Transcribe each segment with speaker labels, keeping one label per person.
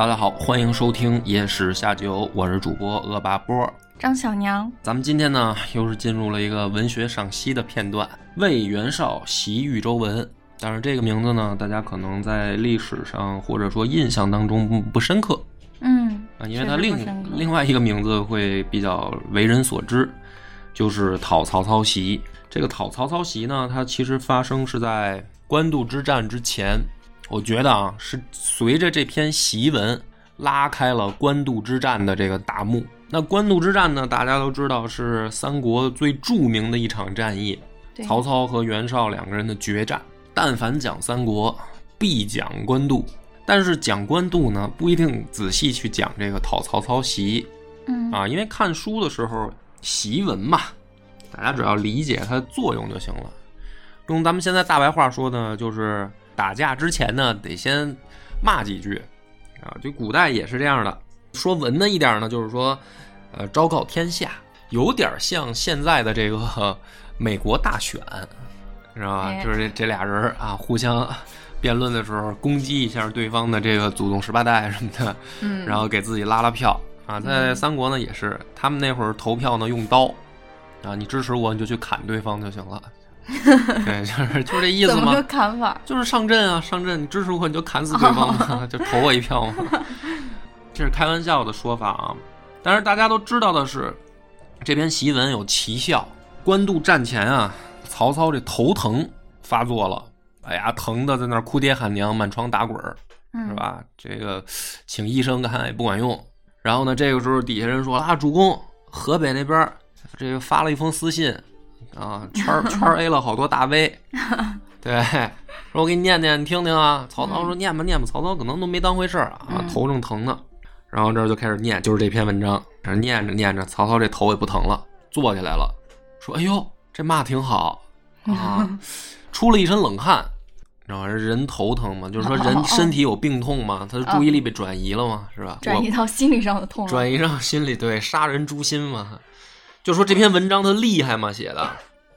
Speaker 1: 大家好，欢迎收听《野史下酒》，我是主播恶霸波。
Speaker 2: 张小娘，
Speaker 1: 咱们今天呢，又是进入了一个文学赏析的片段，《魏元绍袭豫州文》。但是这个名字呢，大家可能在历史上或者说印象当中不不深刻
Speaker 2: 嗯，
Speaker 1: 啊，因为它另另外一个名字会比较为人所知，就是讨曹操袭。这个讨曹操袭呢，它其实发生是在官渡之战之前。我觉得啊，是随着这篇檄文拉开了官渡之战的这个大幕。那官渡之战呢，大家都知道是三国最著名的一场战役，曹操和袁绍两个人的决战。但凡讲三国，必讲官渡。但是讲官渡呢，不一定仔细去讲这个讨曹操檄
Speaker 2: 嗯
Speaker 1: 啊，因为看书的时候，檄文嘛，大家只要理解它的作用就行了。用咱们现在大白话说呢，就是打架之前呢，得先骂几句啊。就古代也是这样的。说文的一点呢，就是说，呃，昭告天下，有点像现在的这个 美国大选，知道吧？
Speaker 2: 哎
Speaker 1: 就是这这俩人啊，互相辩论的时候，攻击一下对方的这个祖宗十八代什么的，
Speaker 2: 嗯，
Speaker 1: 然后给自己拉拉票啊。在三国呢也是，他们那会儿投票呢用刀啊，你支持我你就去砍对方就行了。对，就是就这意思嘛
Speaker 2: 怎么个。砍法？
Speaker 1: 就是上阵啊，上阵，你支持我你就砍死对方嘛，就投我一票嘛。这是开玩笑的说法啊，但是大家都知道的是，这篇檄文有奇效。官渡战前啊，曹操这头疼发作了，哎呀，疼的在那儿哭爹喊娘，满床打滚儿，
Speaker 2: 嗯，
Speaker 1: 是？吧？这个请医生看也不管用。然后呢，这个时候底下人说啊，主公，河北那边儿这个发了一封私信啊，圈圈 A 了好多大 V，对，说我给你念念，你听听啊。曹操说念吧念吧，曹操可能都没当回事儿啊，
Speaker 2: 嗯
Speaker 1: 头正疼呢。然后这儿就开始念，就是这篇文章，这念着念着，曹操这头也不疼了，坐起来了，说：“哎呦，这骂挺好啊！”出了一身冷汗，然后人头疼嘛，就是说人身体有病痛嘛，他的注意力被转移了嘛，是吧？
Speaker 2: 转移到心理上的痛。
Speaker 1: 转移到心理，对，杀人诛心嘛。就说这篇文章它厉害吗，写的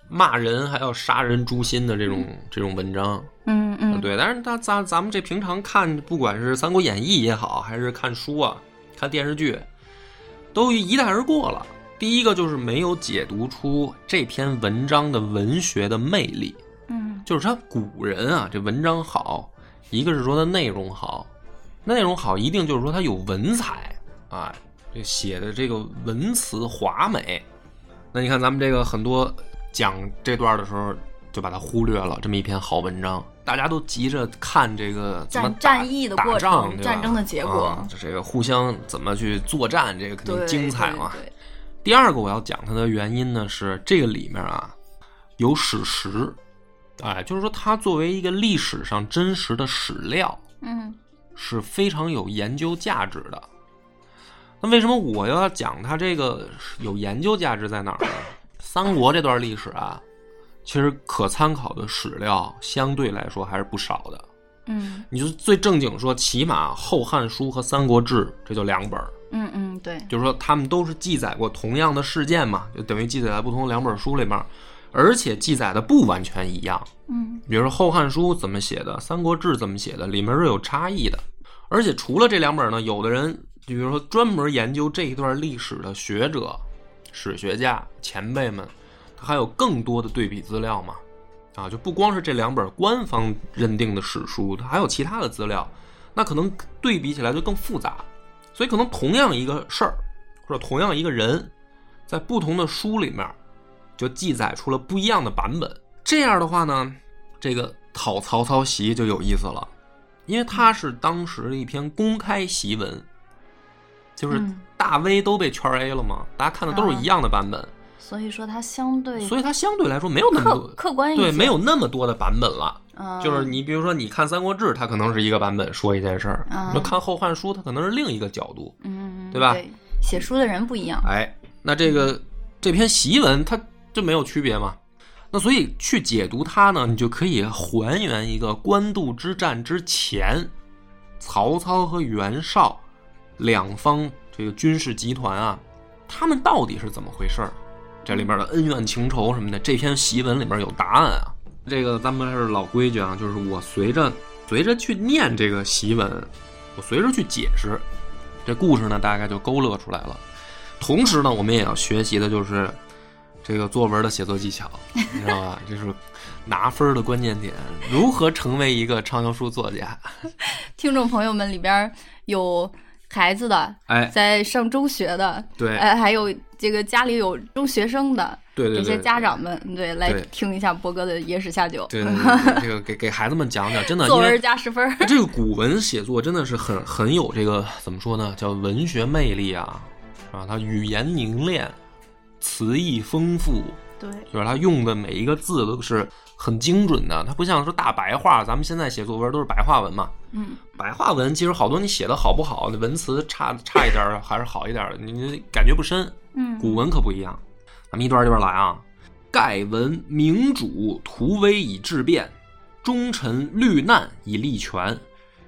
Speaker 1: 骂人还要杀人诛心的这种这种文章，
Speaker 2: 嗯嗯，
Speaker 1: 对。但是他咱咱们这平常看，不管是《三国演义》也好，还是看书啊、看电视剧，都一带而过了。第一个就是没有解读出这篇文章的文学的魅力，
Speaker 2: 嗯
Speaker 1: 就是他古人啊，这文章好，一个是说它内容好，内容好一定就是说它有文采啊，这写的这个文词华美。那你看咱们这个很多讲这段的时候，就把它忽略了这么一篇好文章，大家都急着看这个
Speaker 2: 战战役的
Speaker 1: 打
Speaker 2: 过程战争的结果
Speaker 1: 啊这个互相怎么去作战，这个肯定，精彩嘛。
Speaker 2: 对对
Speaker 1: 第二个我要讲它的原因呢，是这个里面啊有史实，哎，就是说它作为一个历史上真实的史料，
Speaker 2: 嗯
Speaker 1: 是非常有研究价值的。那为什么我要讲它这个有研究价值在哪儿呢？三国这段历史啊，其实可参考的史料相对来说还是不少的。
Speaker 2: 嗯
Speaker 1: 你就最正经说，起码《后汉书》和《三国志》这就两本儿，
Speaker 2: 嗯嗯，对，
Speaker 1: 就是说他们都是记载过同样的事件嘛，就等于记载在不同两本书里面，而且记载的不完全一样。
Speaker 2: 嗯
Speaker 1: 比如说《后汉书》怎么写的，《三国志》怎么写的，里面是有差异的。而且除了这两本呢，有的人就就比如说专门研究这一段历史的学者、史学家前辈们，他还有更多的对比资料嘛。啊，就不光是这两本官方认定的史书，它还有其他的资料，那可能对比起来就更复杂。所以可能同样一个事儿，或者同样一个人，在不同的书里面就记载出了不一样的版本。这样的话呢，这个讨曹操檄就有意思了，因为它是当时的一篇公开檄文，就是
Speaker 2: 嗯
Speaker 1: 大 V 都被圈 A 了嘛，大家看的都是一样的版本，
Speaker 2: 所以说它相对
Speaker 1: 所以它相对来说没有那么
Speaker 2: 客
Speaker 1: 多，
Speaker 2: 客观，
Speaker 1: 对，没有那么多的版本了。
Speaker 2: 嗯
Speaker 1: 就是你比如说你看《三国志》，它可能是一个版本说一件事儿；
Speaker 2: 嗯
Speaker 1: 你说看《后汉书》，它可能是另一个角度。
Speaker 2: 嗯，
Speaker 1: 对吧
Speaker 2: 对，写书的人不一样。
Speaker 1: 哎，那这个这篇檄文它就没有区别嘛？那所以去解读它呢，你就可以还原一个官渡之战之前，曹操和袁绍两方这个军事集团啊，他们到底是怎么回事儿？这里面的恩怨情仇什么的，这篇檄文里面有答案啊。这个咱们还是老规矩啊，就是我随着随着去念这个檄文，我随着去解释，这故事呢大概就勾勒出来了。同时呢，我们也要学习的就是这个作文的写作技巧，你知道吧？这是拿分儿的关键点，如何成为一个畅销书作家？
Speaker 2: 听众朋友们里边有孩子的，
Speaker 1: 哎，
Speaker 2: 在上中学的，
Speaker 1: 对
Speaker 2: 哎，还有这个家里有中学生的
Speaker 1: 对对对，
Speaker 2: 这些家长们，对，来听一下波哥的野史下酒，
Speaker 1: 对对对，对这个给给孩子们讲讲，真的，
Speaker 2: 作文
Speaker 1: 为
Speaker 2: 加十分。
Speaker 1: 这个古文写作真的是很很有这个怎么说呢？叫文学魅力啊，是吧？它语言凝练，词意丰富，
Speaker 2: 对，
Speaker 1: 就是它用的每一个字都是很精准的，它不像说大白话，咱们现在写作文都是白话文嘛。
Speaker 2: 嗯，
Speaker 1: 白话文其实好多你写的好不好，那文词差差一点儿还是好一点的，你你感觉不深。
Speaker 2: 嗯，
Speaker 1: 古文可不一样，咱们一段一段来啊。盖闻明主图威以治变，忠臣虑难以立权。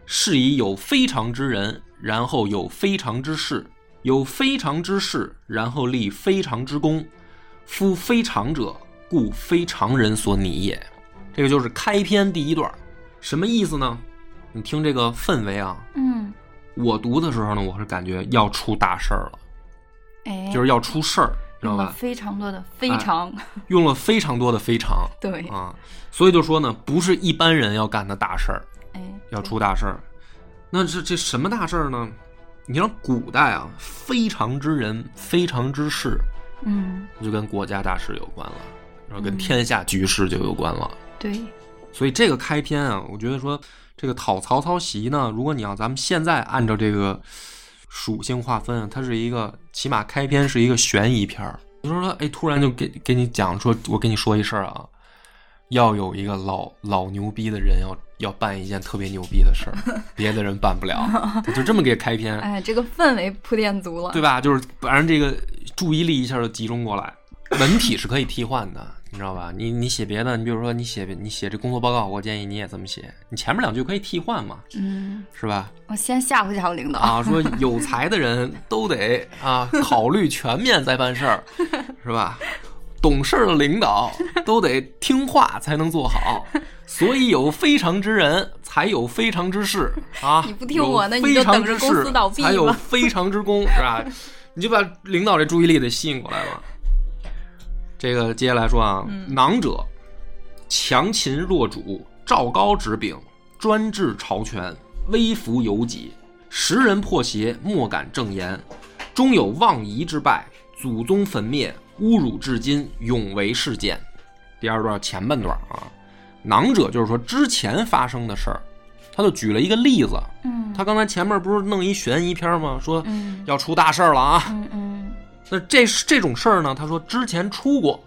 Speaker 1: 是以有非常之人，然后有非常之事；有非常之事，然后立非常之功。夫非常者，故非常人所拟也。这个就是开篇第一段，什么意思呢？你听这个氛围啊，
Speaker 2: 嗯，
Speaker 1: 我读的时候呢，我是感觉要出大事儿了，
Speaker 2: 哎，
Speaker 1: 就是要出事儿，知道吧？
Speaker 2: 用了非常多的非常，
Speaker 1: 用了非常多的非常
Speaker 2: 对，
Speaker 1: 啊，所以就说呢，不是一般人要干的大事儿，
Speaker 2: 哎，
Speaker 1: 要出大事儿。那这这什么大事儿呢？你像古代啊，非常之人，非常之事，
Speaker 2: 嗯，
Speaker 1: 就跟国家大事有关了，然后跟
Speaker 2: 嗯
Speaker 1: 天下局势就有关了。
Speaker 2: 对，
Speaker 1: 所以这个开篇啊，我觉得说这个讨曹操檄呢，如果你要咱们现在按照这个属性划分啊，它是一个起码开篇是一个悬疑片儿。你说说，哎，突然就给给你讲说，我跟你说一事儿啊，要有一个老老牛逼的人要要办一件特别牛逼的事儿，别的人办不了，就这么给开篇，
Speaker 2: 哎，这个氛围铺垫足了，
Speaker 1: 对吧？就是把人这个注意力一下就集中过来。文体是可以替换的，你知道吧？你你写别的，你比如说你写你写这工作报告，我建议你也这么写，你前面两句可以替换嘛，
Speaker 2: 嗯，
Speaker 1: 是吧？
Speaker 2: 我先吓唬吓唬领导，
Speaker 1: 啊，说有才的人都得啊考虑全面再办事儿，是吧？懂事儿的领导都得听话才能做好，所以有非常之人才有非常之事啊！
Speaker 2: 你不听我的你就等着公司倒闭
Speaker 1: 才有非常之功，是吧？你就把领导这注意力得吸引过来了。这个接下来说啊，
Speaker 2: 嗯
Speaker 1: 囊者强秦弱主，赵高执柄，专制朝权，威服有己，时人破邪，莫敢正言，终有妄夷之败，祖宗焚灭，侮辱至今，永为事件。第二段前半段啊，囊者就是说之前发生的事儿，他就举了一个例子。
Speaker 2: 嗯，
Speaker 1: 他刚才前面不是弄一悬疑片吗？说
Speaker 2: 嗯
Speaker 1: 要出大事儿了啊。
Speaker 2: 嗯嗯
Speaker 1: 那这这种事儿呢，他说之前出过，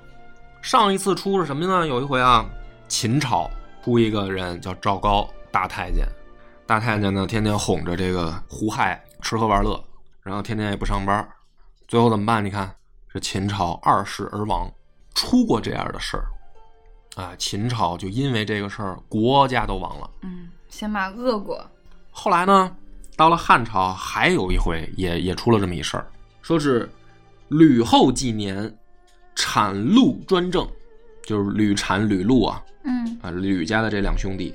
Speaker 1: 上一次出是什么呢？有一回啊，秦朝出一个人叫赵高，大太监，大太监呢天天哄着这个胡亥吃喝玩乐，然后天天也不上班，最后怎么办？你看这秦朝二世而亡，出过这样的事儿，啊，秦朝就因为这个事儿，国家都亡了。
Speaker 2: 嗯，先把恶果，
Speaker 1: 后来呢，到了汉朝，还有一回也也出了这么一事儿，说是吕后纪年，产陆专政，就是吕产、吕禄啊，
Speaker 2: 嗯
Speaker 1: 啊，吕家的这两兄弟，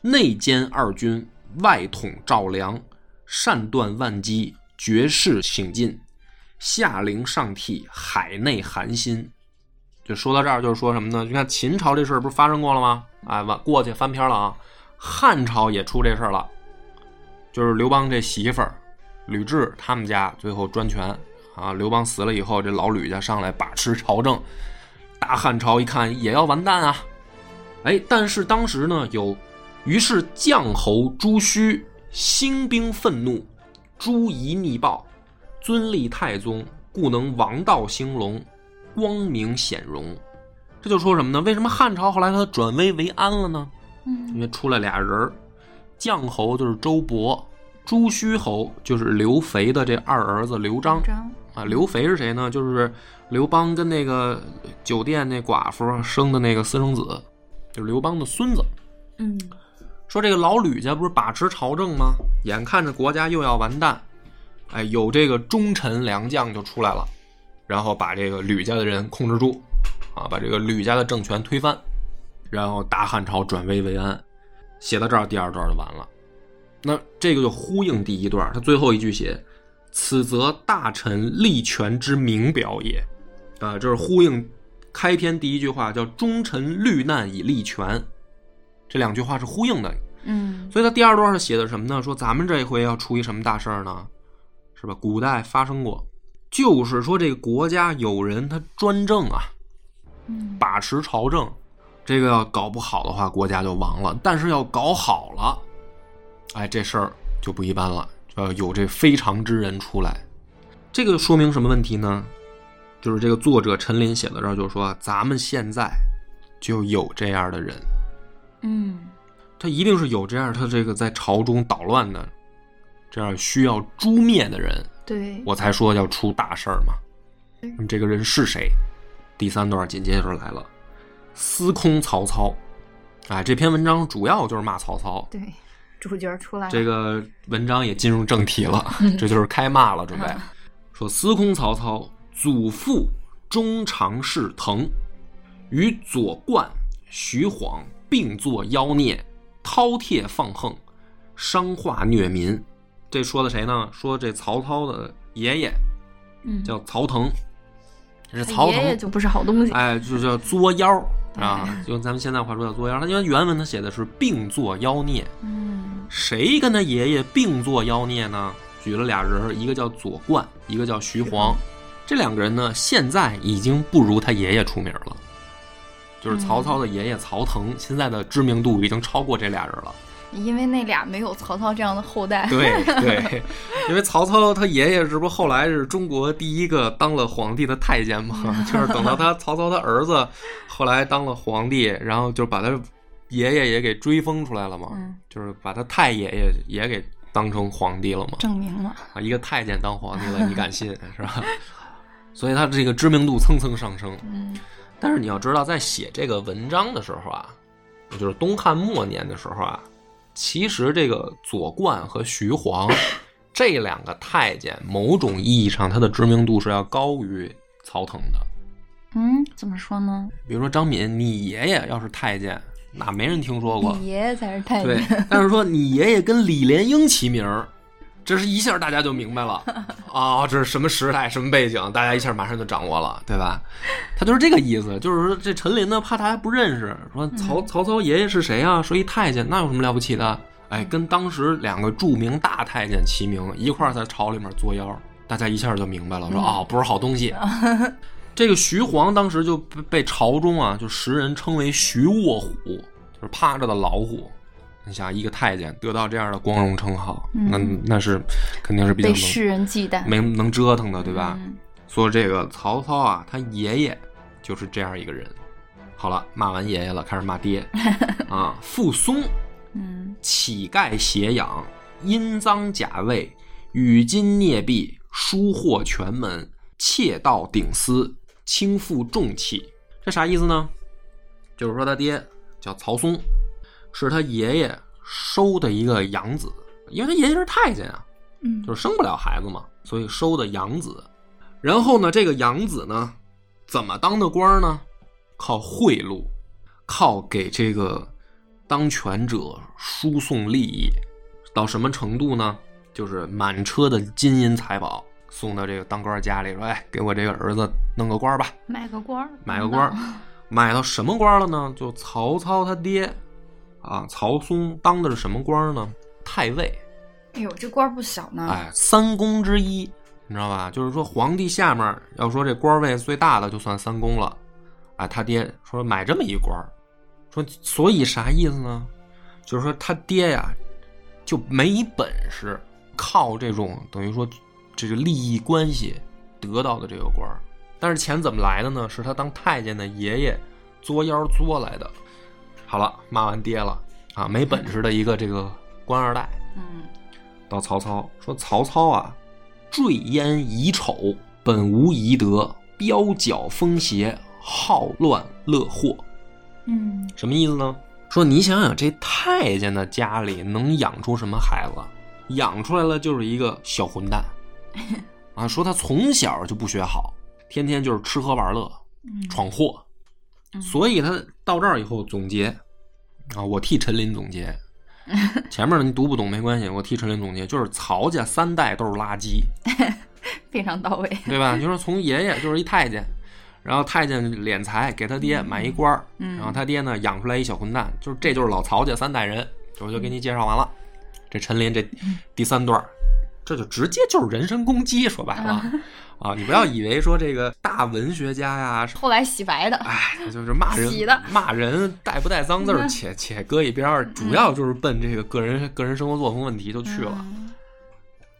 Speaker 1: 内兼二军，外统赵梁，善断万机，绝世醒进，下陵上替，海内寒心。就说到这儿，就是说什么呢？你看秦朝这事儿不是发生过了吗？哎，完过去翻篇了啊。汉朝也出这事儿了，就是刘邦这媳妇儿吕雉他们家最后专权啊。刘邦死了以后，这老吕家上来把持朝政，大汉朝一看也要完蛋啊。哎，但是当时呢，有于是将侯朱须兴兵愤怒，朱夷逆暴，尊立太宗，故能王道兴隆，光明显荣。这就说什么呢？为什么汉朝后来他转危为安了呢？
Speaker 2: 嗯
Speaker 1: 因为出来俩人儿，绛侯就是周勃，朱虚侯就是刘肥的这二儿子刘璋
Speaker 2: 张
Speaker 1: 啊。刘肥是谁呢？就是刘邦跟那个酒店那寡妇生的那个私生子，就是刘邦的孙子。
Speaker 2: 嗯
Speaker 1: 说这个老吕家不是把持朝政吗？眼看着国家又要完蛋，哎，有这个忠臣良将就出来了，然后把这个吕家的人控制住，啊，把这个吕家的政权推翻，然后大汉朝转危为安。写到这儿，第二段就完了。那这个就呼应第一段，他最后一句写：“此则大臣立权之名表也。”啊，这是呼应开篇第一句话，叫“忠臣虑难以立权”。这两句话是呼应的，
Speaker 2: 嗯
Speaker 1: 所以他第二段是写的什么呢？说咱们这回要出一什么大事儿呢？是吧？古代发生过，就是说这个国家有人他专政啊，
Speaker 2: 嗯
Speaker 1: 把持朝政，这个要搞不好的话，国家就亡了。但是要搞好了，哎，这事儿就不一般了，就要有这非常之人出来。这个说明什么问题呢？就是这个作者陈林写到这儿就说，咱们现在就有这样的人。
Speaker 2: 嗯
Speaker 1: 他一定是有这样他这个在朝中捣乱的，这样需要诛灭的人，
Speaker 2: 对
Speaker 1: 我才说要出大事儿嘛。那么这个人是谁？第三段紧接着来了，司空曹操。哎，这篇文章主要就是骂曹操。
Speaker 2: 对，主角出来了。
Speaker 1: 这个文章也进入正题了，这就是开骂了，准备。说司空曹操祖父中常侍腾，与左冠、徐晃并作妖孽，饕餮放横，伤化虐民。这说的谁呢？说这曹操的爷爷
Speaker 2: 嗯。
Speaker 1: 叫曹腾，这
Speaker 2: 是
Speaker 1: 曹腾
Speaker 2: 爷爷就不是好东西
Speaker 1: 哎，就叫作妖 啊，用咱们现在话说叫作妖。他因为原文他写的是并作妖孽，
Speaker 2: 嗯
Speaker 1: 谁跟他爷爷并作妖孽呢？举了俩人，一个叫左冠，一个叫徐晃。这两个人呢，现在已经不如他爷爷出名了。就是曹操的爷爷曹腾，现在的知名度已经超过这俩人了。
Speaker 2: 因为那俩没有曹操这样的后代
Speaker 1: 对对，因为曹操他爷爷这不后来是中国第一个当了皇帝的太监嘛，就是等到他曹操他儿子后来当了皇帝，然后就把他爷爷也给追封出来了嘛，
Speaker 2: 嗯
Speaker 1: 就是把他太爷爷也给当成皇帝了嘛。
Speaker 2: 证明了
Speaker 1: 啊，一个太监当皇帝了，你敢信 是吧？所以他这个知名度蹭蹭上升。
Speaker 2: 嗯
Speaker 1: 但是你要知道，在写这个文章的时候啊，就是东汉末年的时候啊，其实这个左冠和徐晃 这两个太监，某种意义上他的知名度是要高于曹腾的。
Speaker 2: 嗯怎么说呢
Speaker 1: 比如说张敏，你爷爷要是太监，那没人听说过。
Speaker 2: 你爷爷才是太监对，
Speaker 1: 但是说你爷爷跟李莲英齐名儿，这是一下大家就明白了 啊、这是什么时代、什么背景，大家一下马上就掌握了，对吧？他就是这个意思，就是说这陈琳呢，怕大家不认识，说曹曹操爷爷是谁啊？说一太监，那有什么了不起的？哎，跟当时两个著名大太监齐名，一块儿在朝里面作妖，大家一下就明白了，说哦，不是好东西。这个徐晃当时就被被朝中啊，就时人称为徐卧虎，就是趴着的老虎。你想，一个太监得到这样的光荣称号，那那是肯定是比较能
Speaker 2: 被世人忌惮，
Speaker 1: 没能折腾的，对吧？
Speaker 2: 嗯
Speaker 1: 说这个曹操啊，他爷爷就是这样一个人。好了，骂完爷爷了，开始骂爹 啊。傅松，
Speaker 2: 嗯
Speaker 1: 乞丐斜养，阴赃假位，与金孽币，疏获全门，窃盗顶私，轻负重器。这啥意思呢？就是说他爹叫曹松，是他爷爷收的一个养子，因为他爷爷是太监啊，
Speaker 2: 嗯
Speaker 1: 就是生不了孩子嘛，所以收的养子。然后呢，这个养子呢，怎么当的官儿呢？靠贿赂，靠给这个当权者输送利益，到什么程度呢？就是满车的金银财宝送到这个当官家里，说：“哎，给我这个儿子弄个官吧，
Speaker 2: 买个官，
Speaker 1: 买个官。”买到什么官了呢？就曹操他爹啊，曹嵩当的是什么官呢？太尉。
Speaker 2: 哎呦，这官不小呢。
Speaker 1: 哎，三公之一，你知道吧？就是说皇帝下面要说这官位最大的就算三公了。哎，他爹说买这么一官，说所以啥意思呢？就是说他爹呀就没本事靠这种等于说这个利益关系得到的这个官，但是钱怎么来的呢？是他当太监的爷爷作妖作来的。好了，骂完爹了，啊，没本事的一个这个官二代，
Speaker 2: 嗯
Speaker 1: 到曹操说：“曹操啊，坠烟遗丑，本无遗德，彪角风邪，好乱乐祸。
Speaker 2: 嗯
Speaker 1: 什么意思呢？说你想想，这太监的家里能养出什么孩子？养出来了就是一个小混蛋 啊！说他从小就不学好，天天就是吃喝玩乐，
Speaker 2: 嗯
Speaker 1: 闯祸。所以他到这儿以后总结啊，我替陈琳总结。前面的你读不懂没关系，我替陈琳总结，就是曹家三代都是垃圾，
Speaker 2: 非常到位。
Speaker 1: 对吧？你说从爷爷就是一太监，然后太监敛财给他爹买一官儿，
Speaker 2: 嗯
Speaker 1: 然后他爹呢养出来一小混蛋，就是这就是老曹家三代人，我就给你介绍完了。这陈琳这第三段儿，这就直接就是人身攻击，说白了啊，你不要以为说这个大文学家呀，
Speaker 2: 后来洗白的，
Speaker 1: 哎，就是骂人
Speaker 2: 洗的
Speaker 1: 骂人带不带脏字儿，
Speaker 2: 嗯
Speaker 1: 且且搁一边儿，主要就是奔这个个人个人生活作风问题就去了。
Speaker 2: 嗯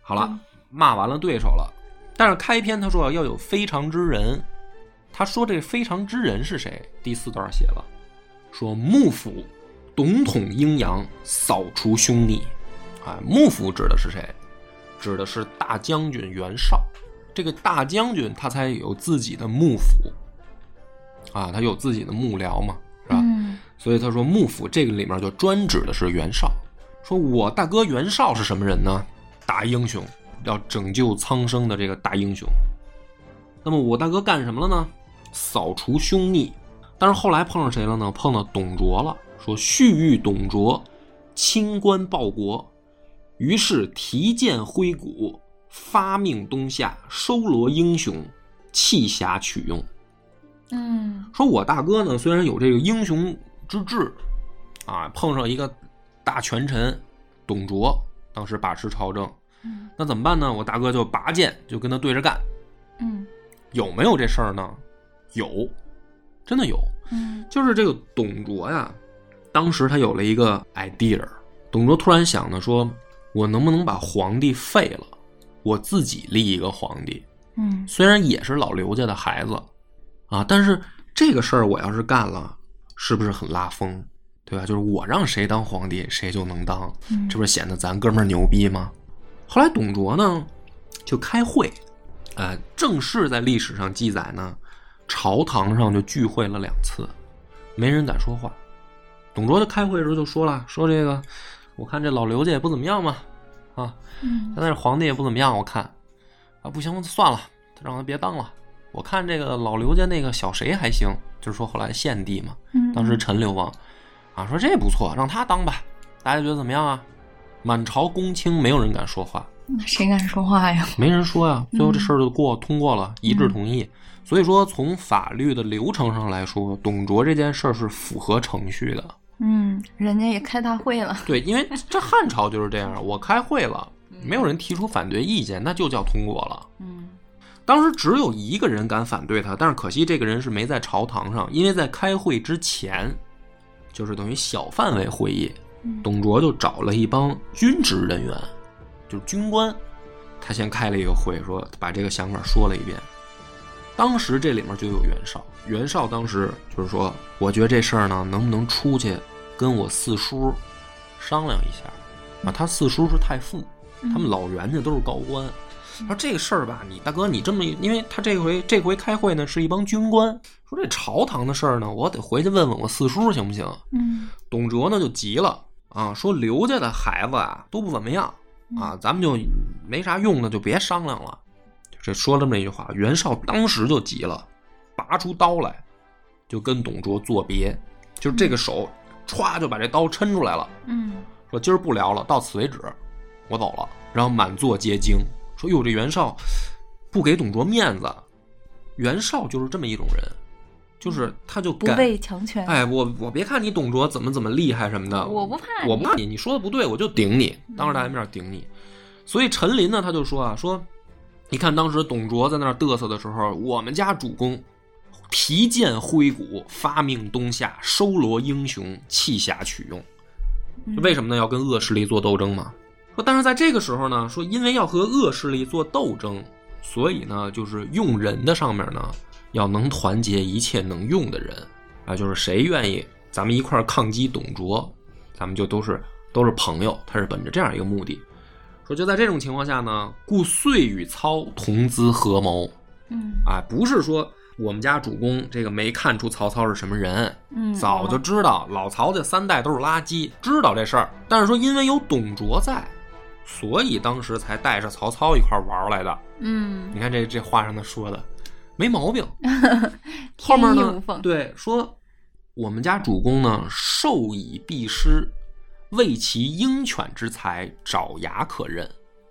Speaker 1: 好了，骂完了对手了，但是开篇他说要有非常之人，他说这非常之人是谁？第四段写了，说幕府董统阴阳，扫除凶逆。啊，幕府指的是谁？指的是大将军袁绍。这个大将军他才有自己的幕府啊，他有自己的幕僚嘛，是吧？
Speaker 2: 嗯
Speaker 1: 所以他说幕府这个里面就专指的是袁绍。说我大哥袁绍是什么人呢？大英雄，要拯救苍生的这个大英雄。那么我大哥干什么了呢？扫除凶逆。但是后来碰上谁了呢？碰到董卓了，说蓄欲董卓，清官报国，于是提剑挥鼓，发命东下，收罗英雄，弃侠取用。
Speaker 2: 嗯
Speaker 1: 说我大哥呢，虽然有这个英雄之志，啊，碰上一个大权臣董卓，当时把持朝政，
Speaker 2: 嗯
Speaker 1: 那怎么办呢？我大哥就拔剑就跟他对着干，
Speaker 2: 嗯
Speaker 1: 有没有这事儿呢？有，真的有。
Speaker 2: 嗯
Speaker 1: 就是这个董卓呀，当时他有了一个 idea，董卓突然想呢，说我能不能把皇帝废了，我自己立一个皇帝？
Speaker 2: 嗯
Speaker 1: 虽然也是老刘家的孩子，啊，但是这个事儿我要是干了，是不是很拉风？对吧？就是我让谁当皇帝，谁就能当，
Speaker 2: 嗯
Speaker 1: 这不是显得咱哥们儿牛逼吗？后来董卓呢，就开会，呃，正式在历史上记载呢，朝堂上就聚会了两次，没人敢说话。董卓就开会的时候就说了，说这个，我看这老刘家也不怎么样嘛，啊，
Speaker 2: 嗯
Speaker 1: 现在这皇帝也不怎么样，我看，啊，不行，算了，让他别当了。我看这个老刘家那个小谁还行，就是说后来献帝嘛，
Speaker 2: 嗯，
Speaker 1: 当时陈留王，啊，说这不错，让他当吧。大家觉得怎么样啊？满朝公卿没有人敢说话，
Speaker 2: 那谁敢说话呀？
Speaker 1: 没人说呀。最后这事儿就过通过了，一致同意。所以说，从法律的流程上来说，董卓这件事儿是符合程序的。
Speaker 2: 嗯，人家也开大会了。
Speaker 1: 对，因为这汉朝就是这样，我开会了，没有人提出反对意见，那就叫通过了。
Speaker 2: 嗯
Speaker 1: 当时只有一个人敢反对他，但是可惜这个人是没在朝堂上，因为在开会之前，就是等于小范围会议，董卓就找了一帮军职人员，就是军官，他先开了一个会，说把这个想法说了一遍。当时这里面就有袁绍，袁绍当时就是说，我觉得这事儿呢，能不能出去跟我四叔商量一下。啊？他四叔是太傅，他们老袁家都是高官。说这个事儿吧，你大哥你这么一，因为他这回这回开会呢是一帮军官，说这朝堂的事儿呢，我得回去问问我四叔行不行？
Speaker 2: 嗯。
Speaker 1: 董卓呢就急了啊，说刘家的孩子啊都不怎么样。啊，咱们就没啥用的，就别商量了。这说了这么一句话，袁绍当时就急了，拔出刀来，就跟董卓作别，就是这个手歘就把这刀抻出来了，
Speaker 2: 嗯
Speaker 1: 说今儿不聊了，到此为止，我走了。然后满座皆惊，说哟这袁绍不给董卓面子，袁绍就是这么一种人，就是他就
Speaker 2: 不畏强权。
Speaker 1: 哎，我我别看你董卓怎么怎么厉害什么的，
Speaker 2: 我不怕你
Speaker 1: 我不怕你，你说的不对，我就顶你，当着大家面顶你。所以陈琳呢，他就说啊，说你看当时董卓在那儿嘚瑟的时候，我们家主公提剑挥鼓，发命东夏，收罗英雄，弃侠取用。为什么呢？要跟恶势力做斗争嘛。说，但是在这个时候呢，说因为要和恶势力做斗争，所以呢，就是用人的上面呢，要能团结一切能用的人啊，就是谁愿意咱们一块儿抗击董卓，咱咱们就都是都是朋友。他是本着这样一个目的，说就在这种情况下呢，故遂与操同资合谋。
Speaker 2: 嗯
Speaker 1: 啊，不是说我们家主公这个没看出曹操是什么人，
Speaker 2: 嗯，
Speaker 1: 早就知道老曹家三代都是垃圾，知道这事儿。但是说因为有董卓在，所以当时才带着曹操一块儿玩来的。
Speaker 2: 嗯
Speaker 1: 你看这这话上他说的没毛病。后面呢对说我们家主公呢授以必师，为其鹰犬之才，爪牙可任。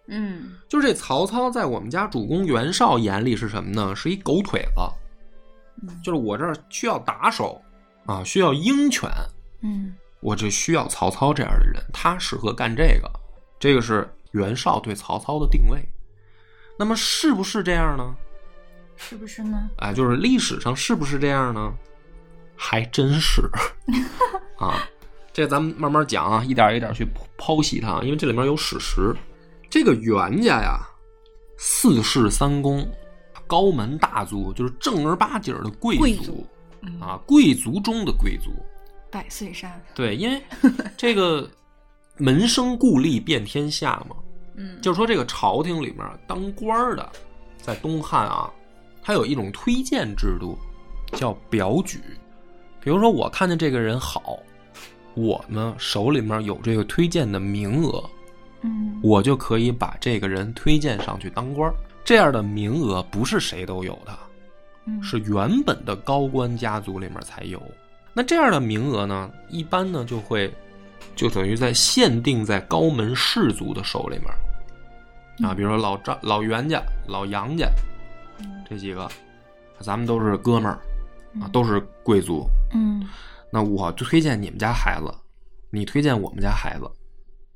Speaker 2: 嗯
Speaker 1: 就是这曹操在我们家主公袁绍眼里是什么呢？是一狗腿子，
Speaker 2: 嗯
Speaker 1: 就是我这儿需要打手啊，需要鹰犬，
Speaker 2: 嗯
Speaker 1: 我这需要曹操这样的人，他适合干这个。这个是袁绍对曹操的定位。那么是不是这样呢？
Speaker 2: 是不是呢？
Speaker 1: 哎，就是历史上是不是这样呢？还真是 啊，这咱们慢慢讲啊，一点一点去剖析它，因为这里面有史实。这个袁家呀，四世三公，高门大族，就是正儿八经的贵族
Speaker 2: 贵族嗯
Speaker 1: 啊，贵族中的贵族。
Speaker 2: 百岁山，
Speaker 1: 对，因为这个门生故吏遍天下嘛，
Speaker 2: 嗯
Speaker 1: 就是说这个朝廷里面当官的，在东汉啊，它有一种推荐制度，叫表举。比如说我看见这个人好，我呢手里面有这个推荐的名额，
Speaker 2: 嗯
Speaker 1: 我就可以把这个人推荐上去当官儿。这样的名额不是谁都有的，
Speaker 2: 嗯。
Speaker 1: 是原本的高官家族里面才有。那这样的名额呢，一般呢就会就等于在限定在高门士族的手里面。啊，比如说老张、老袁家、老杨家
Speaker 2: 嗯。
Speaker 1: 这几个，咱们都是哥们儿啊，
Speaker 2: 嗯。
Speaker 1: 都是贵族。
Speaker 2: 嗯。
Speaker 1: 那我就推荐你们家孩子，你推荐我们家孩子。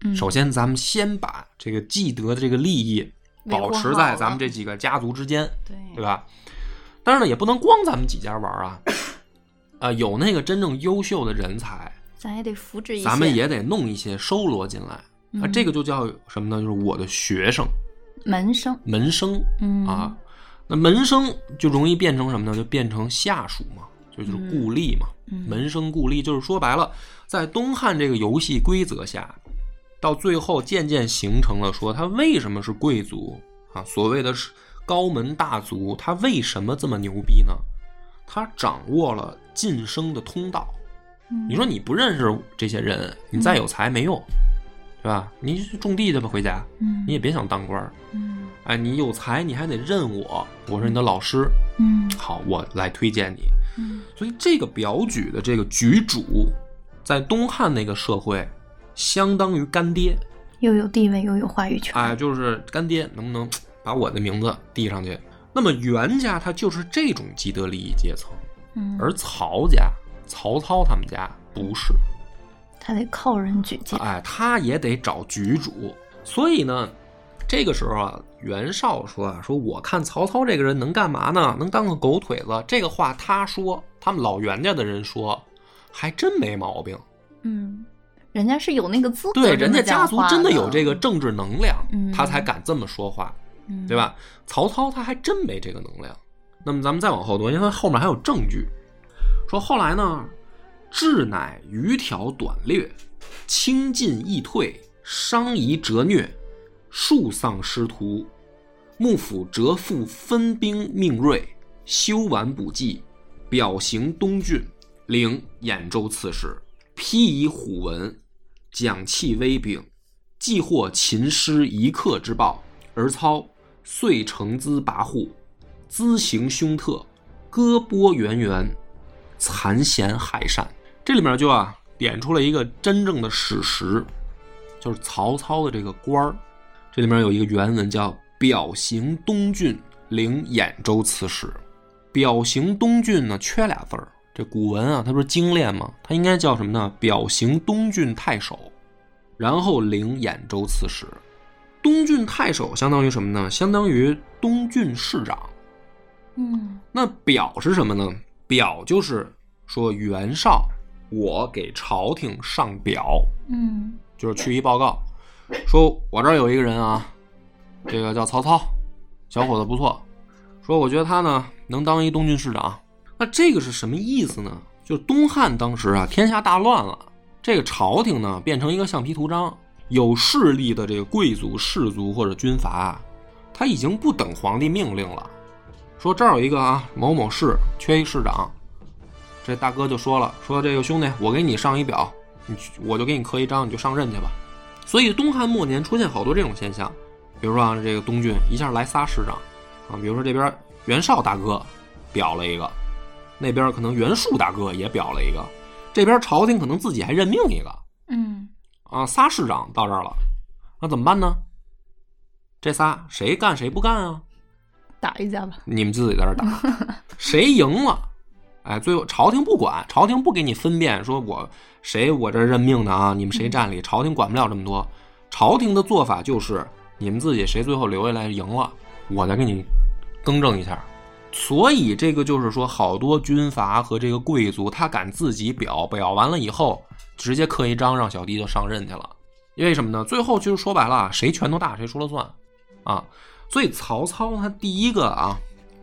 Speaker 2: 嗯，
Speaker 1: 首先，咱们先把这个既得的这个利益保持在咱们这几个家族之间，
Speaker 2: 对
Speaker 1: 对吧？但是呢，也不能光咱们几家玩啊，啊，有那个真正优秀的人才，
Speaker 2: 咱也得扶植一些，
Speaker 1: 咱们也得弄一些收罗进来。啊，
Speaker 2: 嗯
Speaker 1: 这个就叫什么呢？就是我的学生
Speaker 2: 门生，
Speaker 1: 门生
Speaker 2: 嗯
Speaker 1: 啊。那门生就容易变成什么呢？就变成下属嘛，就就是故吏嘛。
Speaker 2: 嗯
Speaker 1: 门生故吏，就是说白了，在东汉这个游戏规则下，到最后渐渐形成了说他为什么是贵族啊？所谓的是高门大族，他为什么这么牛逼呢？他掌握了晋升的通道。
Speaker 2: 嗯
Speaker 1: 你说你不认识这些人，你再有才没用，对吧？你去种地去吧，回家，
Speaker 2: 嗯
Speaker 1: 你也别想当官哎，你有才，你还得认我，我是你的老师。
Speaker 2: 嗯
Speaker 1: 好，我来推荐你。
Speaker 2: 嗯
Speaker 1: 所以这个表举的这个举主，在东汉那个社会，相当于干爹，
Speaker 2: 又有地位又有话语权，
Speaker 1: 哎，就是干爹，能不能把我的名字递上去？那么袁家他就是这种既得利益阶层，
Speaker 2: 嗯，
Speaker 1: 而曹家、曹操他们家不是，
Speaker 2: 他得靠人举荐，
Speaker 1: 哎，他也得找局主。所以呢，这个时候啊，袁绍说啊，说我看曹操这个人能干嘛呢？能当个狗腿子。这个话他说，他们老袁家的人说，还真没毛病。
Speaker 2: 嗯，人家是有那个资格
Speaker 1: 对，人家家族真的有这个政治能量，
Speaker 2: 嗯
Speaker 1: 他才敢这么说话，
Speaker 2: 嗯
Speaker 1: 对？吧？曹操他还真没这个能量。那么咱们再往后读，因为他后面还有证据，说后来呢，智乃余条短略，轻进易退，伤夷折虐，数丧师徒，幕府折复分兵命锐，修完补计，表行东郡，领兖州刺史，披以虎纹，蒋气威柄，既获秦师一客之报，而操遂乘资跋扈，资行凶特，割剥源源，残贤害善。这里面就啊点出了一个真正的史实，就是曹操的这个官儿。这里面有一个原文叫“表行东郡，领兖州刺史”。表行东郡呢，缺俩字儿。这古文啊，它不是精炼吗？它应该叫什么呢？表行东郡太守，然后领兖州刺史。东郡太守相当于什么呢？相当于东郡市长。
Speaker 2: 嗯
Speaker 1: 那表是什么呢？表就是说袁绍，我给朝廷上表，
Speaker 2: 嗯
Speaker 1: 就是去一报告，说我这儿有一个人啊，这个叫曹操，小伙子不错，说我觉得他呢能当一东郡市长。那这个是什么意思呢？就是东汉当时啊，天下大乱了，这个朝廷呢变成一个橡皮图章，有势力的这个贵族、士族或者军阀，他已经不等皇帝命令了，说这儿有一个啊某某市缺一市长，这大哥就说了，说这个兄弟，我给你上一表，你我就给你刻一章，你就上任去吧。所以东汉末年出现好多这种现象，比如说啊，这个东郡一下来仨市长啊，比如说这边袁绍大哥表了一个，那边可能袁术大哥也表了一个，这边朝廷可能自己还任命一个
Speaker 2: 嗯
Speaker 1: 啊，仨市长到这儿了，那怎么办呢？这仨谁干谁不干啊？
Speaker 2: 打一架吧。
Speaker 1: 你们自己在这打，谁赢了，哎，最后朝廷不管，朝廷不给你分辨，说我谁我这任命的啊，你们谁占理，朝廷管不了这么多。朝廷的做法就是你们自己谁最后留下来赢了，我再给你更正一下。所以这个就是说，好多军阀和这个贵族，他敢自己表，表完了以后，直接刻一章，让小弟就上任去了。因为什么呢？最后就是说白了，谁拳头大谁说了算，啊。所以曹操他第一个啊，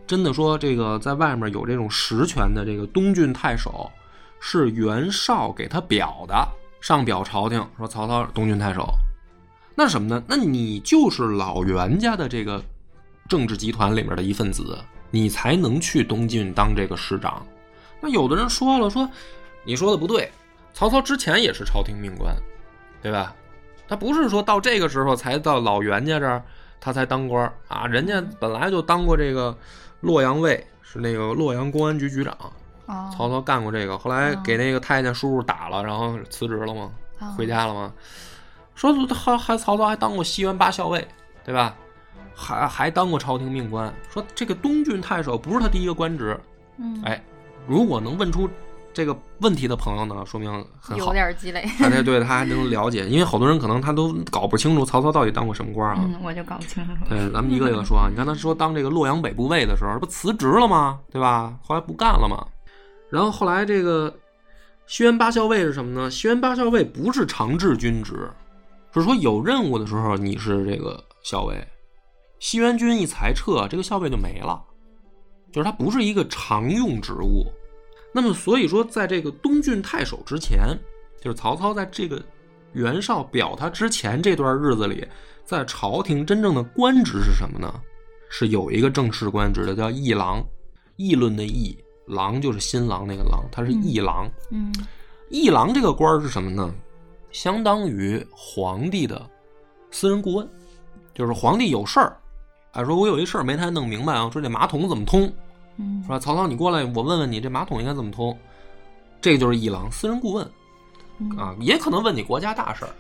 Speaker 1: 真的说这个在外面有这种实权的这个东郡太守，是袁绍给他表的，上表朝廷说曹操东郡太守。那什么呢？那你就是老袁家的这个政治集团里面的一份子，你才能去东晋当这个师长。那有的人说了，说你说的不对，曹操之前也是朝廷命官，对吧？他不是说到这个时候才到老袁家这儿。他才当官啊，人家本来就当过这个洛阳尉，是那个洛阳公安局局长。
Speaker 2: 哦
Speaker 1: 曹操干过这个，后来给那个太监叔叔打了，然后辞职了吗？
Speaker 2: 哦
Speaker 1: 回家了嘛？说还还曹操还当过西园八校尉，对吧？还还当过朝廷命官。说这个东郡太守不是他第一个官职，
Speaker 2: 嗯，
Speaker 1: 哎，如果能问出这个问题的朋友呢，说明很好
Speaker 2: 有。点积累。
Speaker 1: 哎，对对，他还能了解，因为好多人可能他都搞不清楚曹操到底当过什么官啊。
Speaker 2: 嗯，我就搞不清楚了。
Speaker 1: 对，咱们一个一个说啊。你看他说当这个洛阳北部尉的时候，不辞职了吗？对吧？后来不干了吗。然后后来这个西园八校尉是什么呢？西园八校尉不是长治军职，是说有任务的时候你是这个校尉，西元军一裁撤，这个校尉就没了，就是他不是一个常用职务。那么所以说，在这个东郡太守之前，就是曹操在这个袁绍表他之前这段日子里，在朝廷真正的官职是什么呢？是有一个正式官职的，叫议郎，议论的议，郎就是新郎那个郎，他是议郎。
Speaker 2: 嗯
Speaker 1: 议郎这个官儿是什么呢？相当于皇帝的私人顾问，就是皇帝有事儿，哎，说我有一事儿没太弄明白啊，说这马桶怎么通，
Speaker 2: 嗯
Speaker 1: 说曹操你过来，我问问你这马桶应该怎么通，这个就是一郎，私人顾问
Speaker 2: 嗯
Speaker 1: 啊，也可能问你国家大事儿，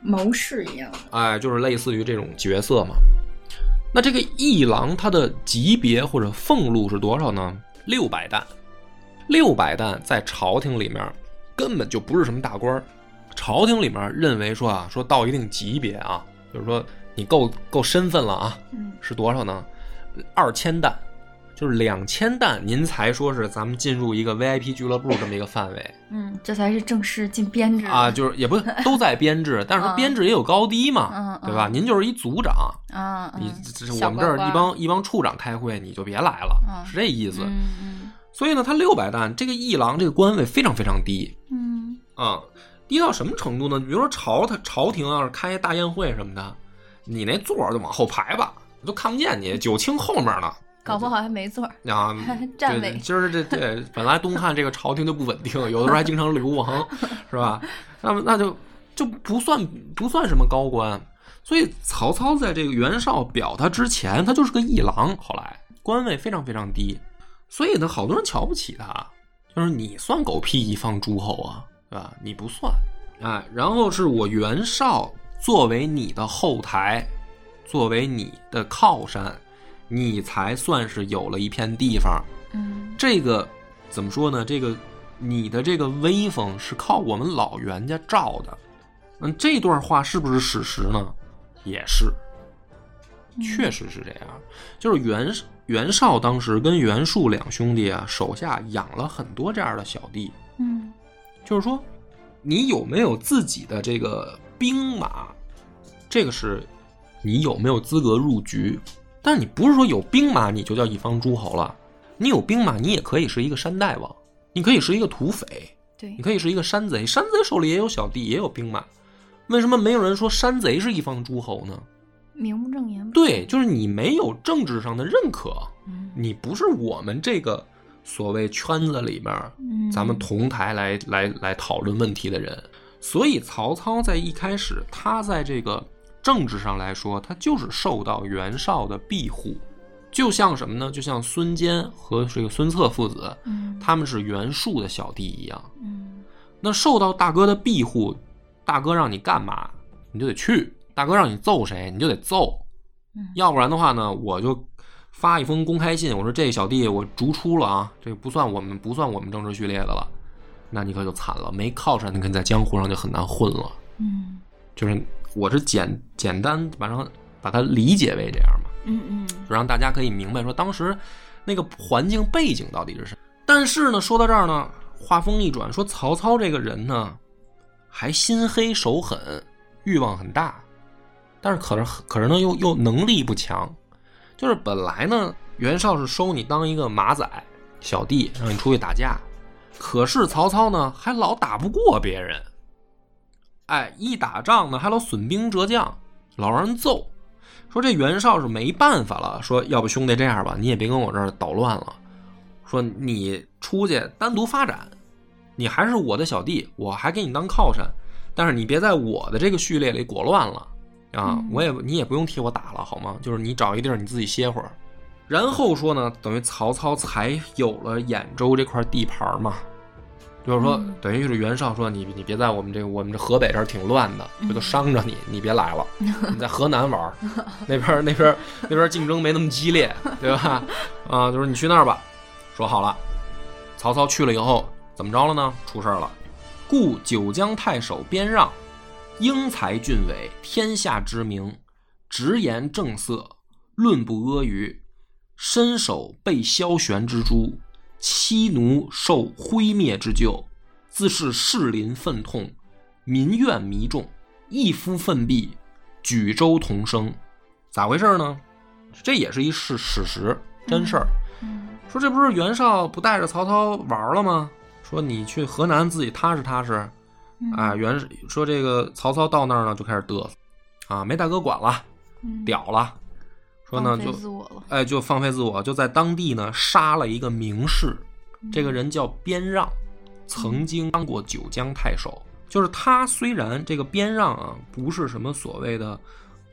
Speaker 2: 谋士一样。
Speaker 1: 哎，就是类似于这种角色嘛。那这个一郎他的级别或者俸禄是多少呢？六百担，六百担在朝廷里面根本就不是什么大官儿。朝廷里面认为说啊，说到一定级别啊，就是说你够够身份了啊，
Speaker 2: 嗯
Speaker 1: 是多少呢？二千担，就是两千担，您才说是咱们进入一个 VIP 俱乐部这么一个范围
Speaker 2: 嗯，这才是正式进编制
Speaker 1: 啊，就是也不 都在编制，但是编制也有高低嘛，对吧？您就是一组长，
Speaker 2: 啊，
Speaker 1: 你
Speaker 2: 嗯
Speaker 1: 这是我们这儿一帮一帮处长开会，你就别来了，
Speaker 2: 嗯
Speaker 1: 是这意思。所以呢，他六百担这个一郎这个官位非常非常低
Speaker 2: 嗯
Speaker 1: 啊、低到什么程度呢？比如说朝他朝廷要是开大宴会什么的，你那座儿就往后排吧，都看不见你，九卿后面呢。
Speaker 2: 搞不好还没座儿。
Speaker 1: 啊，
Speaker 2: 站位
Speaker 1: 对今儿这这本来东汉这个朝廷就不稳定，有的时候还经常流亡，是吧？那么那就就不算不算什么高官，所以曹操在这个袁绍表他之前，他就是个议郎，后来官位非常非常低，所以呢，好多人瞧不起他，就是你算狗屁一方诸侯啊，对吧？你不算，哎，然后是我袁绍作为你的后台，作为你的靠山，你才算是有了一片地方。
Speaker 2: 嗯
Speaker 1: 这个怎么说呢？这个你的这个威风是靠我们老袁家罩的。嗯，这段话是不是史实呢？也是，确实是这样。就是袁袁绍当时跟袁术两兄弟啊，手下养了很多这样的小弟。
Speaker 2: 嗯
Speaker 1: 就是说，你有没有自己的这个兵马，这个是你有没有资格入局。但是你不是说有兵马你就叫一方诸侯了，你有兵马你也可以是一个山大王，你可以是一个土匪，
Speaker 2: 对
Speaker 1: 你，可以是一个山贼，山贼手里也有小弟，也有兵马。为什么没有人说山贼是一方诸侯呢？
Speaker 2: 名不正言不
Speaker 1: 对，就是你没有政治上的认可，
Speaker 2: 嗯
Speaker 1: 你不是我们这个所谓圈子里面
Speaker 2: 嗯，
Speaker 1: 咱们同台来来来讨论问题的人。所以曹操在一开始，他在这个政治上来说，他就是受到袁绍的庇护，就像什么呢？就像孙坚和这个孙策父子，
Speaker 2: 嗯
Speaker 1: 他们是袁术的小弟一样。
Speaker 2: 嗯
Speaker 1: 那受到大哥的庇护，大哥让你干嘛，你就得去；大哥让你揍谁，你就得揍。
Speaker 2: 嗯
Speaker 1: 要不然的话呢，我就发一封公开信，我说这小弟我逐出了啊，这不算我们不算我们政治序列的了。那你可就惨了，没靠山，你可在江湖上就很难混了。
Speaker 2: 嗯
Speaker 1: 就是我是简简单把它把它理解为这样嘛，
Speaker 2: 嗯嗯
Speaker 1: 就让大家可以明白说当时那个环境背景到底是什么。但是呢，说到这儿呢，话锋一转，说曹操这个人呢，还心黑手狠，欲望很大，但是可是可是呢又又能力不强，就是本来呢袁绍是收你当一个马仔小弟，让你出去打架，可是曹操呢还老打不过别人，哎，一打仗呢还老损兵折将，老让人揍。说这袁绍是没办法了，说要不兄弟这样吧，你也别跟我这儿捣乱了，说你出去单独发展，你还是我的小弟，我还给你当靠山，但是你别在我的这个序列里裹乱了啊！
Speaker 2: 嗯
Speaker 1: 我也你也不用替我打了，好吗？就是你找一地儿你自己歇会儿。然后说呢，等于曹操才有了兖州这块地盘嘛，就是说，
Speaker 2: 嗯
Speaker 1: 等于是袁绍说你你别在我们这个我们这河北这儿挺乱的，这都伤着你，你别来了，你在河南玩儿，那边儿那边儿那边儿竞争没那么激烈，对吧？啊，就是你去那儿吧。说好了，曹操去了以后怎么着了呢？出事儿了。故九江太守边让，英才俊伟，天下知名，直言正色，论不阿谀，身手被萧玄之诛，妻奴受灰灭之咎，自是士林愤痛，民怨弥众，一夫奋臂，举州同生。咋回事呢？这也是一事史实，真事儿。
Speaker 2: 嗯
Speaker 1: 说这不是袁绍不带着曹操玩了吗？说你去河南自己踏实踏实，
Speaker 2: 嗯
Speaker 1: 啊，袁说这个曹操到那儿呢就开始嘚瑟，啊，没大哥管了，
Speaker 2: 嗯
Speaker 1: 屌了，说呢就哎就放飞自我，就在当地呢杀了一个名士，这个人叫边让，曾经当过九江太守。就是他虽然这个边让啊不是什么所谓的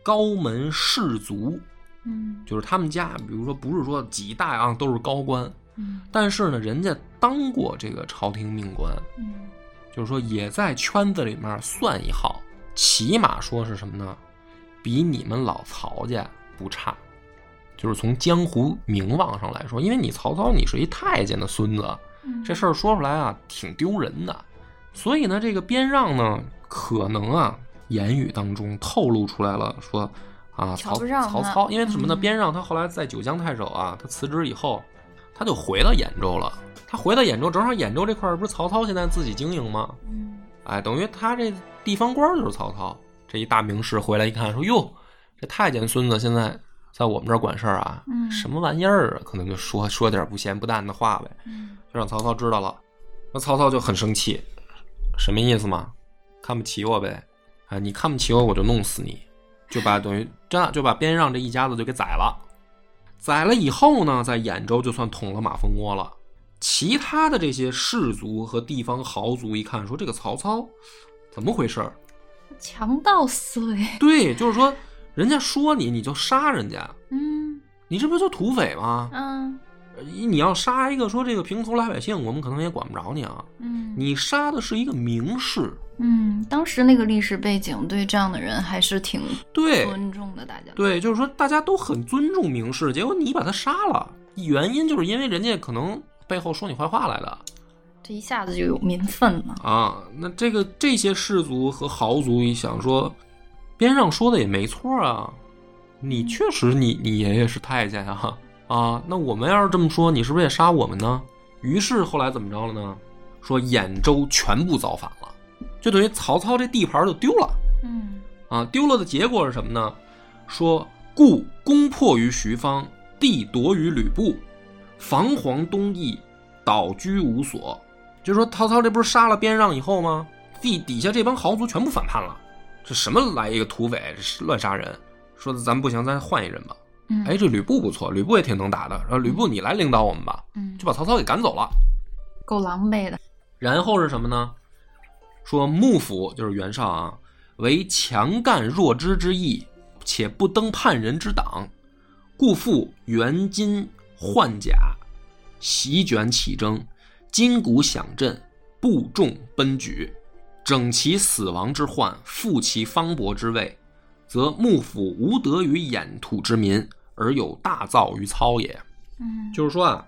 Speaker 1: 高门士族，
Speaker 2: 嗯
Speaker 1: 就是他们家比如说不是说几代啊都是高官，
Speaker 2: 嗯。
Speaker 1: 但是呢人家当过这个朝廷命官，
Speaker 2: 嗯。
Speaker 1: 就是说也在圈子里面算一号，起码说是什么呢？比你们老曹家不差，就是从江湖名望上来说，因为你曹操你是一太监的孙子，
Speaker 2: 嗯，
Speaker 1: 这事儿说出来啊挺丢人的，所以呢这个边让呢可能啊言语当中透露出来了说。啊，曹曹操，因为什么呢？
Speaker 2: 嗯
Speaker 1: 边让他后来在九江太守啊，他辞职以后，他就回到兖州了。他回到兖州，正好兖州这块儿不是曹操现在自己经营吗？
Speaker 2: 嗯
Speaker 1: 哎，等于他这地方官就是曹操。这一大名士回来一看，说：“哟，这太监孙子现在在我们这儿管事儿啊，
Speaker 2: 嗯
Speaker 1: 什么玩意儿啊？”可能就说说点不咸不淡的话呗，
Speaker 2: 嗯
Speaker 1: 就让曹操知道了。那曹操就很生气，什么意思嘛？看不起我呗？啊，你看不起我，我就弄死你，就把等于这样就把边让这一家子就给宰了。宰了以后呢，在兖州就算捅了马蜂窝了。其他的这些士族和地方豪族一看，说这个曹操怎么回事儿？
Speaker 2: 强盗思维，
Speaker 1: 对，就是说人家说你，你就杀人家，
Speaker 2: 嗯
Speaker 1: 你这不就土匪吗？
Speaker 2: 嗯
Speaker 1: 你要杀一个说这个平头老百姓，我们可能也管不着你啊。
Speaker 2: 嗯
Speaker 1: 你杀的是一个名士，
Speaker 2: 嗯，当时那个历史背景对这样的人还是挺
Speaker 1: 对
Speaker 2: 尊重的，大家
Speaker 1: 对，就是说大家都很尊重名士，结果你把他杀了，原因就是因为人家可能背后说你坏话来的
Speaker 2: 这一下子就有民愤了，
Speaker 1: 啊。那这个这些士族和豪族一想说，边上说的也没错啊，你确实你你爷爷是太监啊啊，那我们要是这么说，你是不是也杀我们呢？于是后来怎么着了呢？说兖州全部造反了，就等于曹操这地盘就丢了。
Speaker 2: 嗯
Speaker 1: 啊，丢了的结果是什么呢？说故攻破于徐方，地夺于吕布，防黄东邑，岛居无所。就说曹操这不是杀了边让以后吗？地底下这帮豪族全部反叛了，这什么来一个土匪乱杀人，说的咱不行，咱换一人吧。
Speaker 2: 嗯
Speaker 1: 哎，这吕布不错，吕布也挺能打的，然后吕布你来领导我们吧，
Speaker 2: 嗯，
Speaker 1: 就把曹操给赶走了。
Speaker 2: 够狼狈的。
Speaker 1: 然后是什么呢？说幕府就是袁绍啊，为强干弱枝之意，且不登叛人之党，故复元金换甲，席卷起征，金鼓响震，部众奔举，整其死亡之患，复其方伯之位，则幕府无德于掩土之民，而有大造于操也。
Speaker 2: 嗯
Speaker 1: 就是说啊，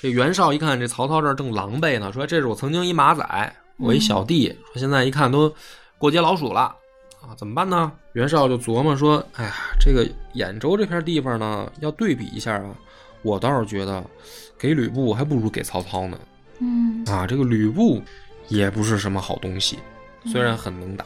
Speaker 1: 这袁绍一看这曹操这儿正狼狈呢，说这是我曾经一马仔，我一小弟，说现在一看都过街老鼠了啊，怎么办呢？袁绍就琢磨说，哎呀，这个兖州这片地方呢，要对比一下啊，我倒是觉得给吕布还不如给曹操呢。
Speaker 2: 嗯
Speaker 1: 啊，这个吕布也不是什么好东西，虽然很能打，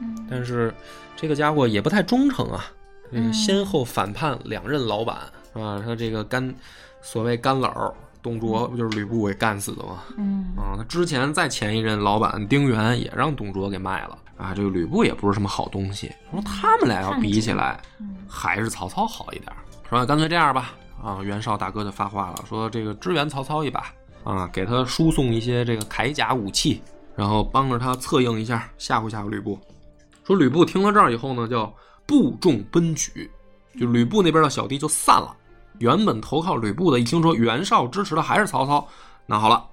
Speaker 2: 嗯
Speaker 1: 但是这个家伙也不太忠诚啊。这个
Speaker 2: 嗯
Speaker 1: 先后反叛两任老板啊，他这个干所谓干老董卓不就是吕布给干死的吗？
Speaker 2: 嗯
Speaker 1: 啊，他之前再前一任老板丁原也让董卓给卖了啊。这个吕布也不是什么好东西。说他们俩要比起来，
Speaker 2: 嗯
Speaker 1: 还是曹操好一点儿。说干脆这样吧，啊，袁绍大哥就发话了，说这个支援曹操一把啊，给他输送一些这个铠甲武器，然后帮着他策应一下，吓唬吓唬吕布。说吕布听到这儿以后呢，叫部众奔举，就吕布那边的小弟就散了。原本投靠吕布的，一听说袁绍支持的还是曹操，那好了，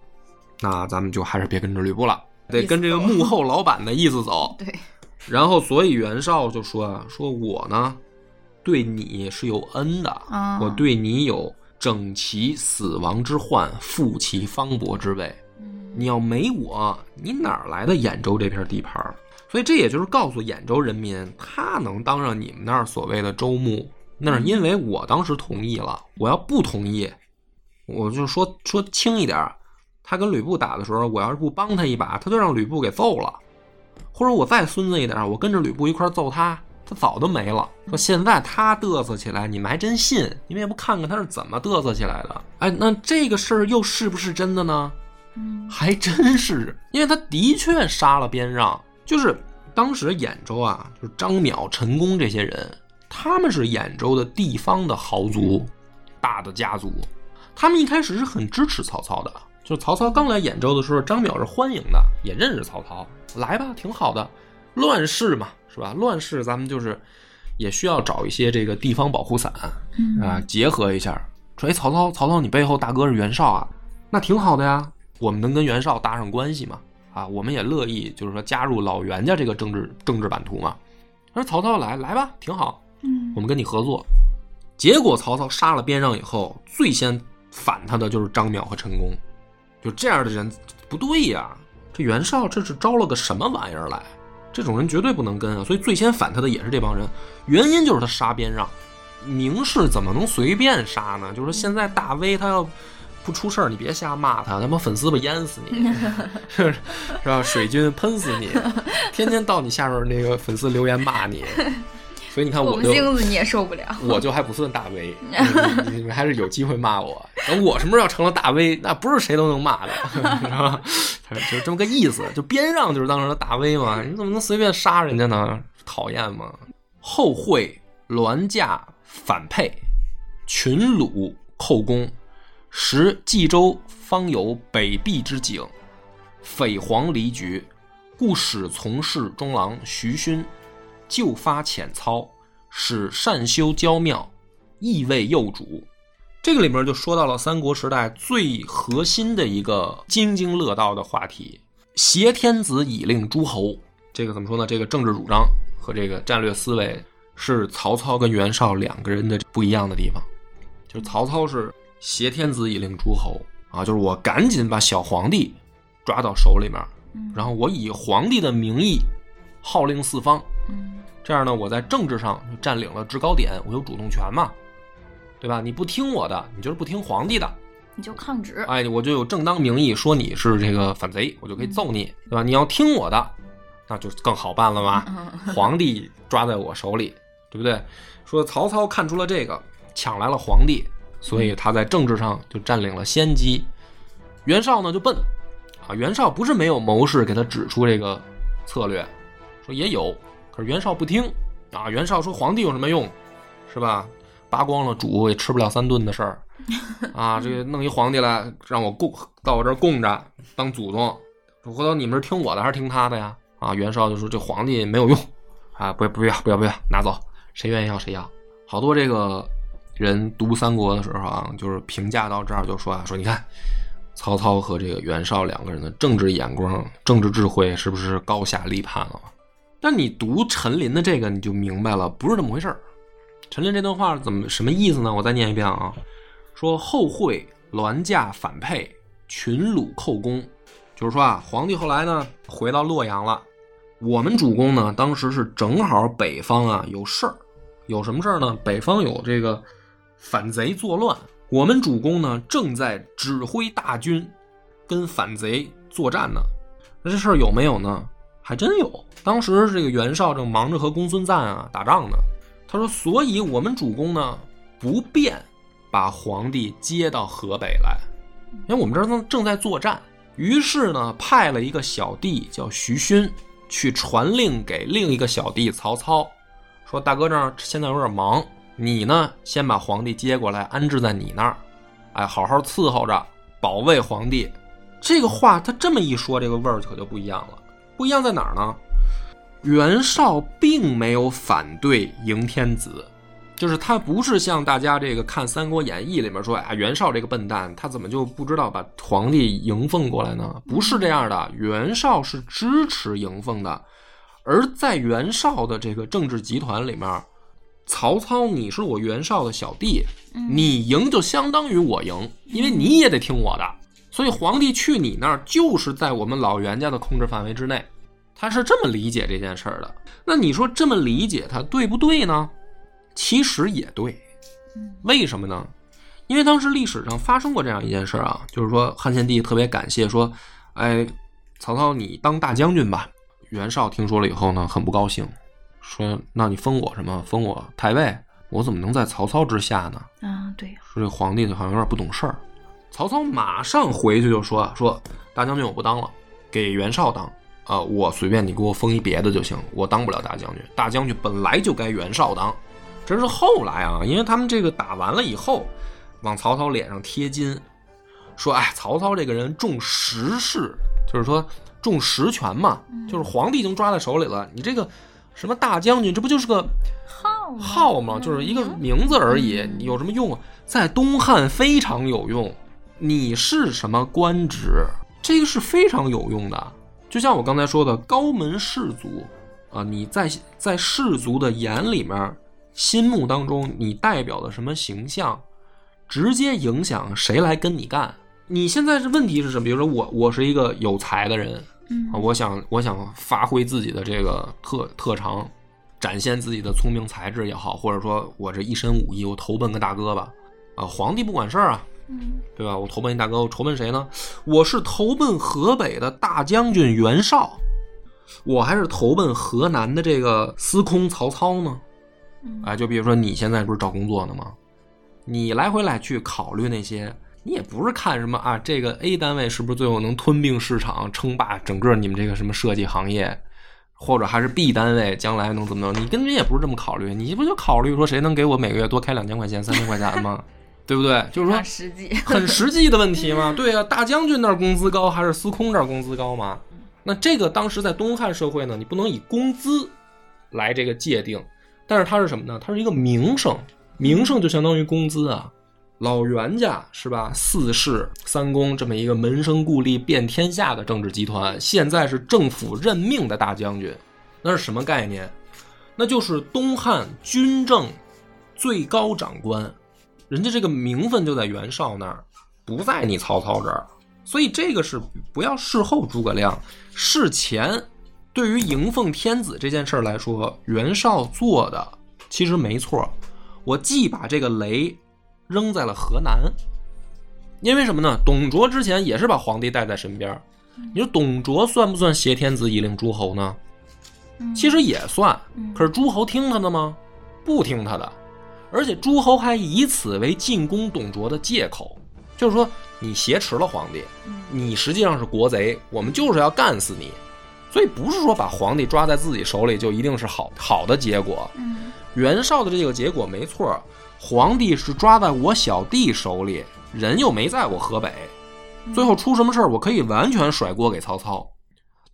Speaker 1: 那咱们就还是别跟着吕布了，得跟这个幕后老板的意思走。
Speaker 2: 对，
Speaker 1: 然后，所以袁绍就说啊，说我呢，对你是有恩的，
Speaker 2: 啊
Speaker 1: 我对你有整其死亡之患，复其方伯之位。
Speaker 2: 嗯
Speaker 1: 你要没我，你哪儿来的兖州这片地盘？所以这也就是告诉兖州人民，他能当上你们那儿所谓的州牧，那是因为我当时同意了。我要不同意，我就说 说轻一点儿，他跟吕布打的时候，我要是不帮他一把，他就让吕布给揍了。或者我再孙子一点儿，我跟着吕布一块揍他，他早都没了。说现在他嘚瑟起来，你们还真信？你们也不看看他是怎么嘚瑟起来的？哎，那这个事儿又是不是真的呢？
Speaker 2: 嗯
Speaker 1: 还真是，因为他的确杀了边让，就是当时兖州啊，就是张邈、陈宫这些人，他们是兖州的地方的豪族，大的家族，他们一开始是很支持曹操的。就是曹操刚来兖州的时候，张邈是欢迎的，也认识曹操，来吧，挺好的。乱世嘛，是吧？乱世咱们就是也需要找一些这个地方保护伞
Speaker 2: 嗯
Speaker 1: 啊，结合一下。说，哎，曹操，曹操，你背后大哥是袁绍啊，那挺好的呀。我们能跟袁绍搭上关系嘛？啊，我们也乐意，就是说加入老袁家这个政治政治版图嘛。他说曹操来来吧，挺好，
Speaker 2: 嗯
Speaker 1: 我们跟你合作。结果曹操杀了边让以后，最先反他的就是张邈和陈宫，就这样的人不对呀、这袁绍这是招了个什么玩意儿来？这种人绝对不能跟啊！所以最先反他的也是这帮人，原因就是他杀边让。明士怎么能随便杀呢？就是说现在大 V 他要不出事儿，你别瞎骂他，他妈粉丝吧淹死你，是 是吧？水军喷死你，天天到你下边那个粉丝留言骂你。所以你看
Speaker 2: 我们镜子你也受不了。
Speaker 1: 我就还不算大 V，你你们还是有机会骂我。等我什么时候要成了大 V，那不是谁都能骂的，是吧？就这么个意思。就边让就是当时的大 V 嘛，你怎么能随便杀人家呢？讨厌吗？后会銮驾反沛，群虏寇攻，时冀州方有北壁之景，匪黄离局，故使从事中郎徐勋就发浅操，使善修郊庙，意为幼主。这个里面就说到了三国时代最核心的一个津津乐道的话题：挟天子以令诸侯。这个怎么说呢？这个政治主张和这个战略思维是曹操跟袁绍两个人的不一样的地方。就是曹操是挟天子以令诸侯啊，就是我赶紧把小皇帝抓到手里面，然后我以皇帝的名义号令四方，
Speaker 2: 嗯
Speaker 1: 这样呢，我在政治上就占领了制高点，我有主动权嘛，对吧？你不听我的，你就是不听皇帝的，
Speaker 2: 你就抗旨。
Speaker 1: 哎，我就有正当名义说你是这个反贼，我就可以揍你，对吧？你要听我的，那就更好办了嘛。
Speaker 2: 嗯
Speaker 1: 皇帝抓在我手里，对不对？说曹操看出了这个，抢来了皇帝，所以他在政治上就占领了先机。袁绍呢就笨啊。袁绍不是没有谋士给他指出这个策略，说也有，可是袁绍不听啊。袁绍说皇帝有什么用，是吧？扒光了煮也吃不了三顿的事儿啊！这个弄一皇帝来让我供到我这儿供着当祖宗，回头你们是听我的还是听他的呀？啊！袁绍就说这皇帝没有用啊，不要不要不要不要拿走，谁愿意要谁要。好多这个人读三国的时候啊，就是评价到这儿就说啊，说你看曹操和这个袁绍两个人的政治眼光、政治智慧是不是高下立判了？但你读陈琳的这个，你就明白了，不是这么回事儿。陈琳这段话怎么什么意思呢？我再念一遍啊，说后会銮驾反沛，群虏寇攻，就是说啊，皇帝后来呢回到洛阳了，我们主公呢当时是正好北方啊有事儿，有什么事儿呢？北方有这个反贼作乱，我们主公呢正在指挥大军跟反贼作战呢。那这事儿有没有呢？还真有，当时这个袁绍正忙着和公孙瓒啊打仗呢。他说：“所以我们主公呢，不便把皇帝接到河北来，因为我们这儿正正在作战。于是呢，派了一个小弟叫徐勋去传令给另一个小弟曹操，说：大哥这儿现在有点忙，你呢先把皇帝接过来，安置在你那儿，哎，好好伺候着，保卫皇帝。这个话他这么一说，这个味儿可就不一样了。不一样在哪儿呢？”袁绍并没有反对迎天子，就是他不是像大家这个看《三国演义》里面说啊，袁绍这个笨蛋，他怎么就不知道把皇帝迎奉过来呢？不是这样的，袁绍是支持迎奉的，而在袁绍的这个政治集团里面，曹操你是我袁绍的小弟，你赢就相当于我赢，因为你也得听我的，所以皇帝去你那儿就是在我们老袁家的控制范围之内。他是这么理解这件事儿的，那你说这么理解他对不对呢？其实也对，为什么呢？因为当时历史上发生过这样一件事儿啊，就是说汉献帝特别感谢说，哎，曹操你当大将军吧。袁绍听说了以后呢，很不高兴，说那你封我什么？封我太尉？我怎么能在曹操之下呢？
Speaker 2: 啊，对，
Speaker 1: 说这皇帝好像有点不懂事儿。曹操马上回去就说说大将军我不当了，给袁绍当。啊，我随便你给我封一别的就行，我当不了大将军。大将军本来就该袁绍当，这是后来啊，因为他们这个打完了以后，往曹操脸上贴金，说哎，曹操这个人重实事，就是说重实权嘛，就是皇帝已经抓在手里了，你这个什么大将军，这不就是个
Speaker 2: 号
Speaker 1: 号吗？就是一个名字而已，你有什么用啊？在东汉非常有用，你是什么官职，这个是非常有用的。就像我刚才说的，高门士族，啊，你在在士族的眼里面、心目当中，你代表的什么形象，直接影响谁来跟你干。你现在是问题是什么？比如说我，我是一个有才的人，
Speaker 2: 嗯
Speaker 1: 啊，我想我想发挥自己的这个特特长，展现自己的聪明才智也好，或者说我这一身武艺，我投奔个大哥吧，啊，皇帝不管事儿啊。
Speaker 2: 嗯，
Speaker 1: 对吧？我投奔一大哥，我投奔谁呢？我是投奔河北的大将军袁绍，我还是投奔河南的这个司空曹操呢？哎，就比如说你现在不是找工作呢吗？你来回来去考虑那些，你也不是看什么啊，这个 A 单位是不是最后能吞并市场，称霸整个你们这个什么设计行业，或者还是 B 单位将来能怎么着？你根本也不是这么考虑，你不就考虑说谁能给我每个月多开两千块钱、三千块钱吗？对不对？就是说
Speaker 2: 实际
Speaker 1: 很 实际的问题嘛。对啊，大将军那儿工资高还是司空这儿工资高嘛？那这个当时在东汉社会呢，你不能以工资来这个界定，但是它是什么呢？它是一个名声，名声就相当于工资啊。老袁家是吧？四世三公这么一个门生故吏遍天下的政治集团，现在是政府任命的大将军，那是什么概念？那就是东汉军政最高长官。人家这个名分就在袁绍那儿，不在你曹操这儿，所以这个是不要事后诸葛亮，事前对于迎奉天子这件事儿来说，袁绍做的其实没错。我既把这个雷扔在了河南，因为什么呢？董卓之前也是把皇帝带在身边，你说董卓算不算挟天子以令诸侯呢？其实也算，可是诸侯听他的吗？不听他的。而且诸侯还以此为进攻董卓的借口，就是说你挟持了皇帝，
Speaker 2: 嗯
Speaker 1: 你实际上是国贼，我们就是要干死你。所以不是说把皇帝抓在自己手里就一定是好好的结果。
Speaker 2: 嗯
Speaker 1: 袁绍的这个结果没错，皇帝是抓在我小弟手里，人又没在我河北，最后出什么事儿，我可以完全甩锅给曹操。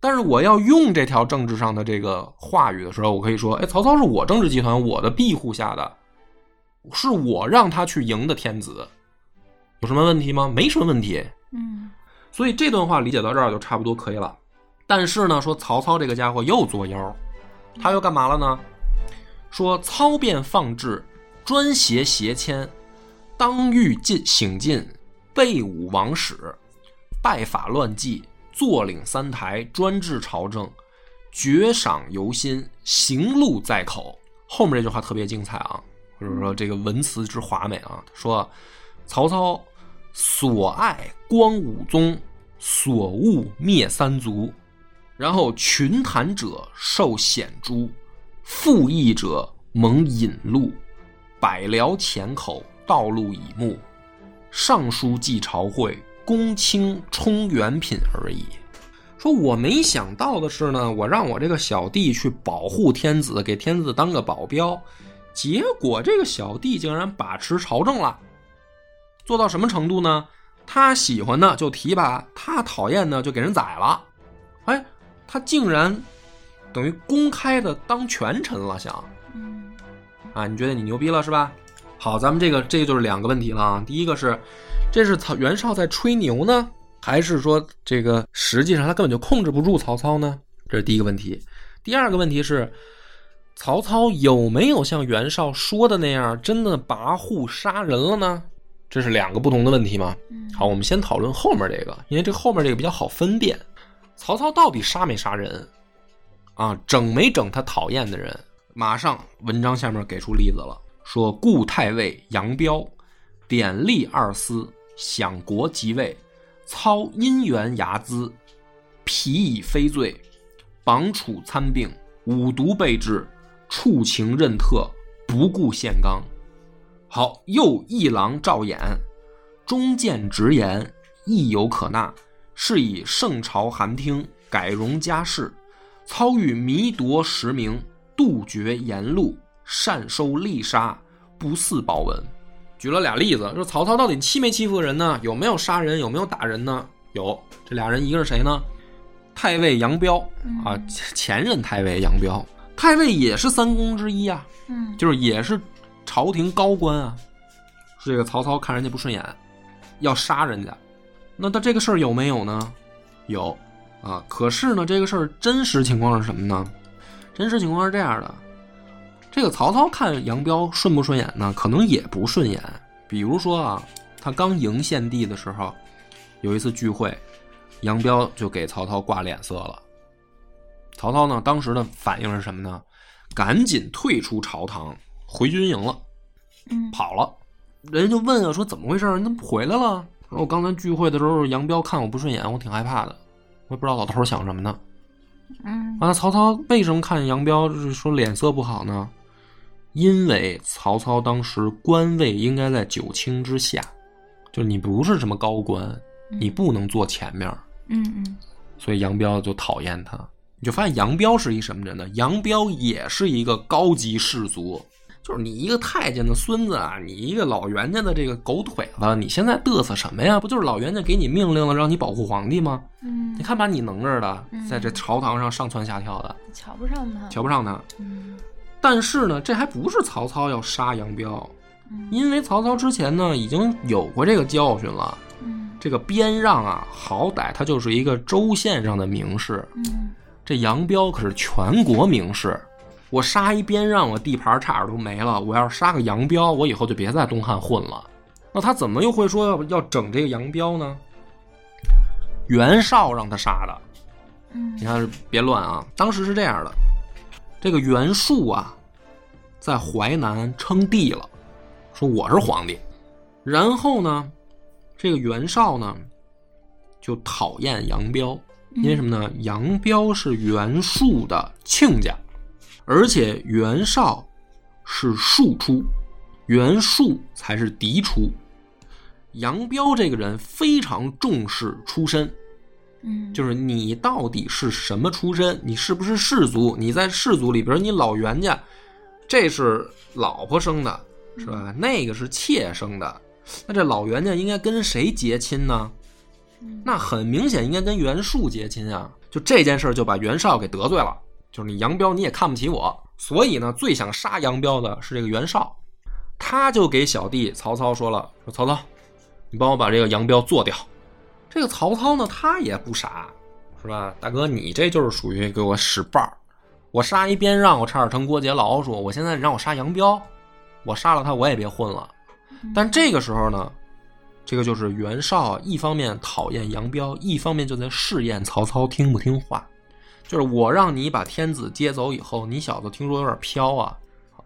Speaker 1: 但是我要用这条政治上的这个话语的时候，我可以说，哎，曹操是我政治集团我的庇护下的，是我让他去赢的天子，有什么问题吗？没什么问题。
Speaker 2: 嗯
Speaker 1: 所以这段话理解到这儿就差不多可以了。但是呢，说曹操这个家伙又作妖，他又干嘛了呢？说操便放置，专挟邪迁，当欲进省进，被武王使，拜法乱纪，坐领三台，专制朝政，爵赏犹心，行路在口。后面这句话特别精彩啊，就是说这个文辞之华美啊。说曹操所爱光武宗，所恶灭三族，然后群谈者受显诛，附议者蒙引路，百僚前口，道路以目，上书记朝会，公卿充元品而已。说我没想到的是呢，我让我这个小弟去保护天子，给天子当个保镖，结果这个小弟竟然把持朝政了，做到什么程度呢？他喜欢的就提拔，他讨厌的就给人宰了。哎，他竟然等于公开的当权臣了，想
Speaker 2: 嗯
Speaker 1: 啊？你觉得你牛逼了是吧？好，咱们这个这个就是两个问题了啊。第一个是，这是曹袁绍在吹牛呢，还是说这个实际上他根本就控制不住曹操呢？这是第一个问题。第二个问题是，曹操有没有像袁绍说的那样，真的跋扈杀人了呢？这是两个不同的问题吗？
Speaker 2: 嗯
Speaker 1: 好，我们先讨论后面这个，因为这后面这个比较好分辨。曹操到底杀没杀人？啊，整没整他讨厌的人？马上文章下面给出例子了，说故太尉杨彪典吏二司，享国即位，操因缘睚眦，皮以非罪，绑楚参病，五毒备至，处情任特，不顾宪纲。好，又一郎赵衍，忠谏直言，亦有可纳。是以圣朝寒听，改容家事。操欲弥夺实名，杜绝言路，善收利杀，不似保文。举了俩例子，说曹操到底欺没欺负人呢？有没有杀人？有没有打人呢？有，这俩人一个是谁呢？太尉杨彪啊，前任太尉杨彪，太尉也是三公之一啊，
Speaker 2: 嗯
Speaker 1: 就是也是朝廷高官啊。这个曹操看人家不顺眼，要杀人家，那他这个事儿有没有呢？有啊。可是呢，这个事儿真实情况是什么呢？真实情况是这样的：这个曹操看杨彪顺不顺眼呢？可能也不顺眼。比如说啊，他刚迎献帝的时候，有一次聚会，杨彪就给曹操挂脸色了。曹操呢，当时的反应是什么呢？赶紧退出朝堂，回军营了。
Speaker 2: 嗯
Speaker 1: 跑了。人家就问啊，说怎么回事？你怎么不回来了？说我刚才聚会的时候，杨彪看我不顺眼，我挺害怕的，我也不知道老头想什么呢。
Speaker 2: 嗯
Speaker 1: 完了，曹操为什么看杨彪就是说脸色不好呢？因为曹操当时官位应该在九卿之下，就是你不是什么高官，你不能坐前面，
Speaker 2: 嗯嗯
Speaker 1: 所以杨彪就讨厌他。你就发现杨彪是一什么人呢？杨彪也是一个高级士族，就是你一个太监的孙子啊，你一个老袁家的这个狗腿子，你现在嘚瑟什么呀？不就是老袁家给你命令了，让你保护皇帝吗？
Speaker 2: 嗯
Speaker 1: 你，看把你能着的，
Speaker 2: 嗯
Speaker 1: 在这朝堂上上蹿下跳的，
Speaker 2: 瞧不上他，
Speaker 1: 瞧不上他。
Speaker 2: 嗯
Speaker 1: 但是呢，这还不是曹操要杀杨彪，
Speaker 2: 嗯
Speaker 1: 因为曹操之前呢已经有过这个教训了。
Speaker 2: 嗯
Speaker 1: 这个边让啊，好歹他就是一个州县上的名士，
Speaker 2: 嗯
Speaker 1: 这杨彪可是全国名士。我杀一边让，我地盘差点都没了。我要是杀个杨彪，我以后就别在东汉混了。那他怎么又会说要要整这个杨彪呢？袁绍让他杀的。
Speaker 2: 嗯
Speaker 1: 你看，别乱啊！当时是这样的，这个袁术啊，在淮南称帝了，说我是皇帝。然后呢，这个袁绍呢，就讨厌杨彪，因为什么呢？杨彪是袁术的亲家，而且袁绍是庶出，袁术才是嫡出。杨彪这个人非常重视出身，
Speaker 2: 嗯，
Speaker 1: 就是你到底是什么出身？你是不是氏族？你在氏族里边，你老袁家，这是老婆生的，是吧？那个是妾生的，那这老袁家应该跟谁结亲呢？那很明显应该跟袁术结亲啊！就这件事儿就把袁绍给得罪了，就是你杨彪你也看不起我，所以呢，最想杀杨彪的是这个袁绍，他就给小弟曹操说了：“说曹操，你帮我把这个杨彪做掉。”这个曹操呢，他也不傻，是吧？大哥，你这就是属于给我使绊儿。我杀一边让，我差点成郭杰老鼠。我现在让我杀杨彪，我杀了他，我也别混了。但这个时候呢，这个就是袁绍一方面讨厌杨彪，一方面就在试验曹操听不听话。就是我让你把天子接走以后，你小子听说有点飘啊，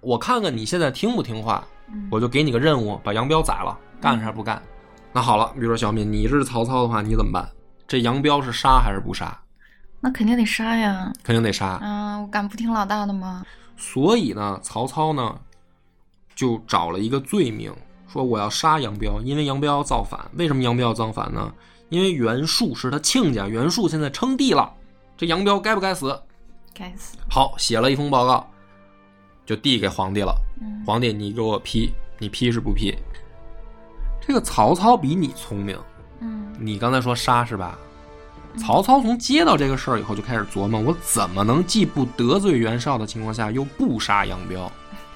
Speaker 1: 我看看你现在听不听话，我就给你个任务，把杨彪宰了，干还是不干？那好了，比如说小敏，你是曹操的话，你怎么办？这杨彪是杀还是不杀？
Speaker 2: 那肯定得杀呀！
Speaker 1: 肯定得杀。
Speaker 2: 啊，我敢不听老大的吗？
Speaker 1: 所以呢，曹操呢就找了一个罪名，说我要杀杨彪，因为杨彪要造反。为什么杨彪要造反呢？因为袁术是他亲家，袁术现在称帝了，这杨彪该不该死？
Speaker 2: 该死！
Speaker 1: 好，写了一封报告，就递给皇帝了。
Speaker 2: 嗯
Speaker 1: 皇帝，你给我批，你批是不批？这个曹操比你聪明，
Speaker 2: 嗯
Speaker 1: 你刚才说杀是吧？曹操从接到这个事儿以后就开始琢磨，我怎么能既不得罪袁绍的情况下，又不杀杨彪？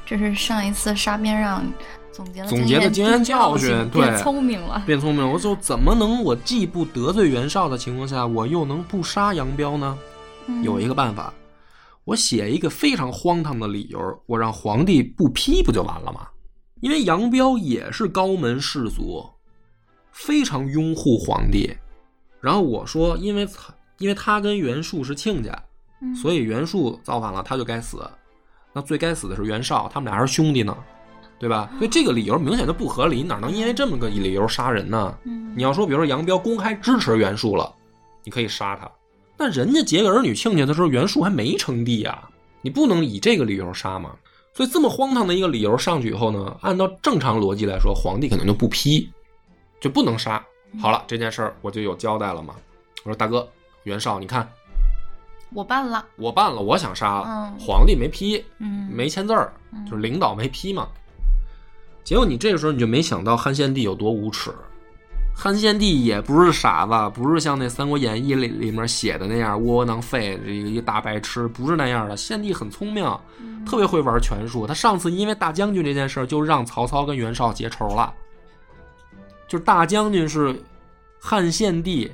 Speaker 2: 这是上一次杀边让总结了
Speaker 1: 总结的经验教训对
Speaker 2: 变聪明了。
Speaker 1: 变聪明了，我就怎么能我既不得罪袁绍的情况下，我又能不杀杨彪呢？
Speaker 2: 嗯
Speaker 1: 有一个办法，我写一个非常荒唐的理由，我让皇帝不批不就完了吗？因为杨彪也是高门士族，非常拥护皇帝。然后我说，因为他因为他跟袁术是亲家，
Speaker 2: 嗯
Speaker 1: 所以袁术造反了，他就该死。那最该死的是袁绍，他们俩还是兄弟呢，对吧？所以这个理由明显就不合理，哪能因为这么个理由杀人呢？
Speaker 2: 嗯
Speaker 1: 你要说，比如说杨彪公开支持袁术了，你可以杀他，但人家结个儿女亲家的时候，袁术还没称帝啊，你不能以这个理由杀嘛。所以这么荒唐的一个理由上去以后呢，按照正常逻辑来说，皇帝肯定就不批，就不能杀。好了，这件事儿我就有交代了嘛。我说大哥，袁绍，你看
Speaker 2: 我办了。
Speaker 1: 我办了，我想杀了，
Speaker 2: 嗯
Speaker 1: 皇帝没批，
Speaker 2: 嗯，
Speaker 1: 没签字儿，
Speaker 2: 嗯
Speaker 1: 就是领导没批嘛。结果你这个时候你就没想到汉献帝有多无耻。汉献帝也不是傻子，不是像那《三国演义》里里面写的那样窝窝囊废，这个一大白痴，不是那样的。献帝很聪明，特别会玩权术。他上次因为大将军这件事儿，就让曹操跟袁绍结仇了。就是大将军是汉献帝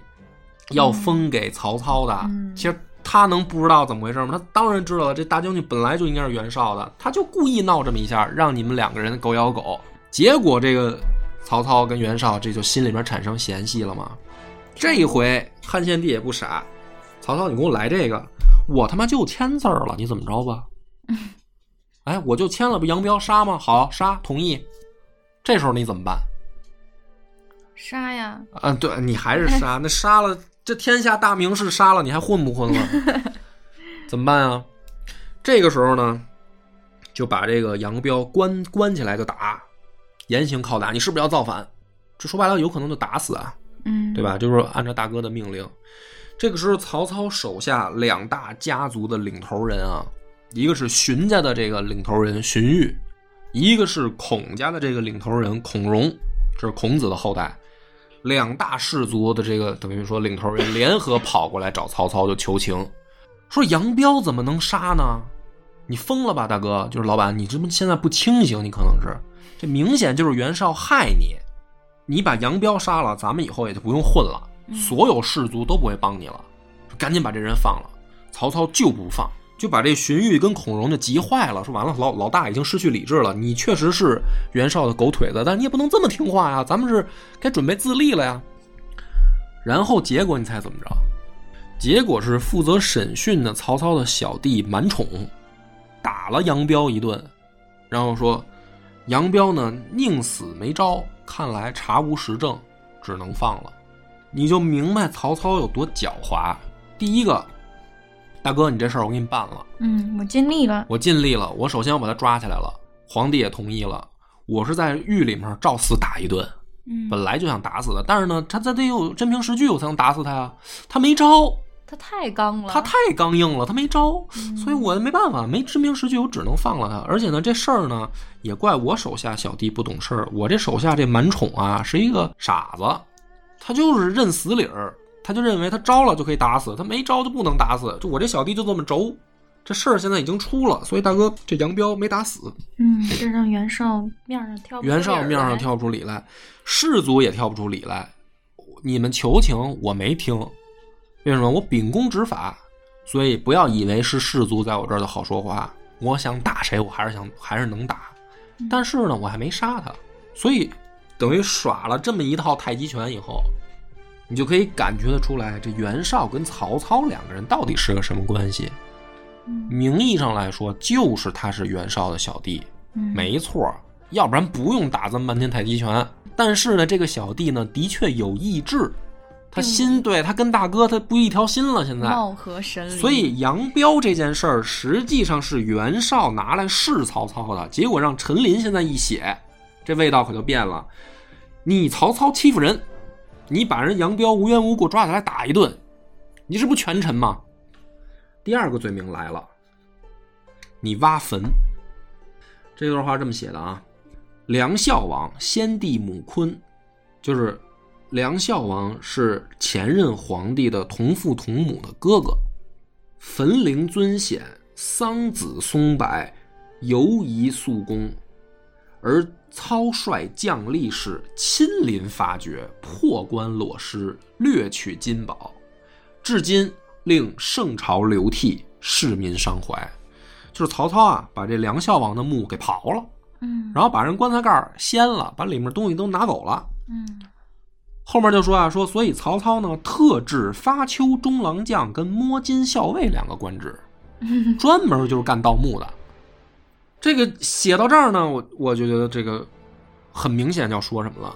Speaker 1: 要封给曹操的，
Speaker 2: 嗯
Speaker 1: 其实他能不知道怎么回事吗？他当然知道了，这大将军本来就应该是袁绍的，他就故意闹这么一下，让你们两个人狗咬狗。结果这个曹操跟袁绍这就心里面产生嫌隙了嘛。这一回汉献帝也不傻，曹操你给我来这个，我他妈就签字儿了，你怎么着吧？哎，我就签了，不杨彪杀吗？好杀，同意。这时候你怎么办？
Speaker 2: 杀呀！
Speaker 1: 啊，对你还是杀，那杀了这天下大名士杀了，你还混不混了？怎么办啊？这个时候呢，就把这个杨彪关关起来就打，严刑拷打。你是不是要造反？这说白了，有可能就打死啊，
Speaker 2: 嗯，
Speaker 1: 对？吧？就是按照大哥的命令。这个时候，曹操手下两大家族的领头人啊，一个是荀家的这个领头人荀彧，一个是孔家的这个领头人孔融，这是孔子的后代。两大氏族的这个等于说领头人联合跑过来找曹操就求情，说杨彪怎么能杀呢？你疯了吧，大哥！就是老板，你这不现在不清醒，你可能是这明显就是袁绍害你，你把杨彪杀了，咱们以后也就不用混了，所有氏族都不会帮你了，赶紧把这人放了。曹操就不放，就把这荀彧跟孔融就急坏了，说完了，老老大已经失去理智了，你确实是袁绍的狗腿子，但你也不能这么听话呀，咱们是该准备自立了呀。然后结果你猜怎么着？结果是负责审讯的曹操的小弟满宠，打了杨彪一顿，然后说杨彪呢宁死没招，看来查无实证，只能放了。你就明白曹操有多狡猾。第一个，大哥，你这事儿我给你办了，
Speaker 2: 嗯，我尽力了。
Speaker 1: 我尽力了，我首先我把他抓起来了，皇帝也同意了，我是在狱里面照死打一顿，
Speaker 2: 嗯，
Speaker 1: 本来就想打死他，但是呢，他他得有真凭实据，我才能打死他呀。他没招，
Speaker 2: 他太刚了，
Speaker 1: 他太刚硬了，他没招，
Speaker 2: 嗯
Speaker 1: 所以我没办法，没真凭实据，我只能放了他。而且呢，这事儿呢，也怪我手下小弟不懂事儿。我这手下这满宠啊，是一个傻子，他就是认死理儿，他就认为他招了就可以打死，他没招就不能打死。就我这小弟就这么轴。这事儿现在已经出了，所以大哥这杨彪没打死，
Speaker 2: 嗯，这让袁绍面上跳
Speaker 1: 袁绍面上跳不出理来，士族也跳不出理来。你们求情，我没听，为什么？我秉公执法，所以不要以为是士族在我这儿的好说话。我想打谁，我还是想还是能打，但是呢，我还没杀他，所以等于耍了这么一套太极拳以后，你就可以感觉得出来，这袁绍跟曹操两个人到底是个什么关系。
Speaker 2: 嗯
Speaker 1: 名义上来说，就是他是袁绍的小弟，
Speaker 2: 嗯
Speaker 1: 没错，要不然不用打这么半天太极拳。但是呢，这个小弟呢，的确有意志，他心对他跟大哥他不一条心了，现在。
Speaker 2: 貌合神离，
Speaker 1: 所以杨彪这件事儿实际上是袁绍拿来试曹操的，结果让陈琳现在一写，这味道可就变了。你曹操欺负人，你把人杨彪无缘无故抓起来打一顿，你这不权臣吗？第二个罪名来了，你挖坟。这段话这么写的啊：梁孝王先帝母坤，就是梁孝王是前任皇帝的同父同母的哥哥。坟陵尊显，桑梓松柏，犹宜肃公。而操率将吏士亲临发掘，破棺裸尸，掠取金宝，至今令圣朝流涕，市民伤怀。就是曹操啊，把这梁孝王的墓给刨了，
Speaker 2: 嗯
Speaker 1: 然后把人棺材盖掀了，把里面东西都拿走了。
Speaker 2: 嗯
Speaker 1: 后面就说啊，说所以曹操呢特制发丘中郎将跟摸金校尉两个官职，专门就是干盗墓的。这个写到这儿呢，我我就觉得这个很明显要说什么了。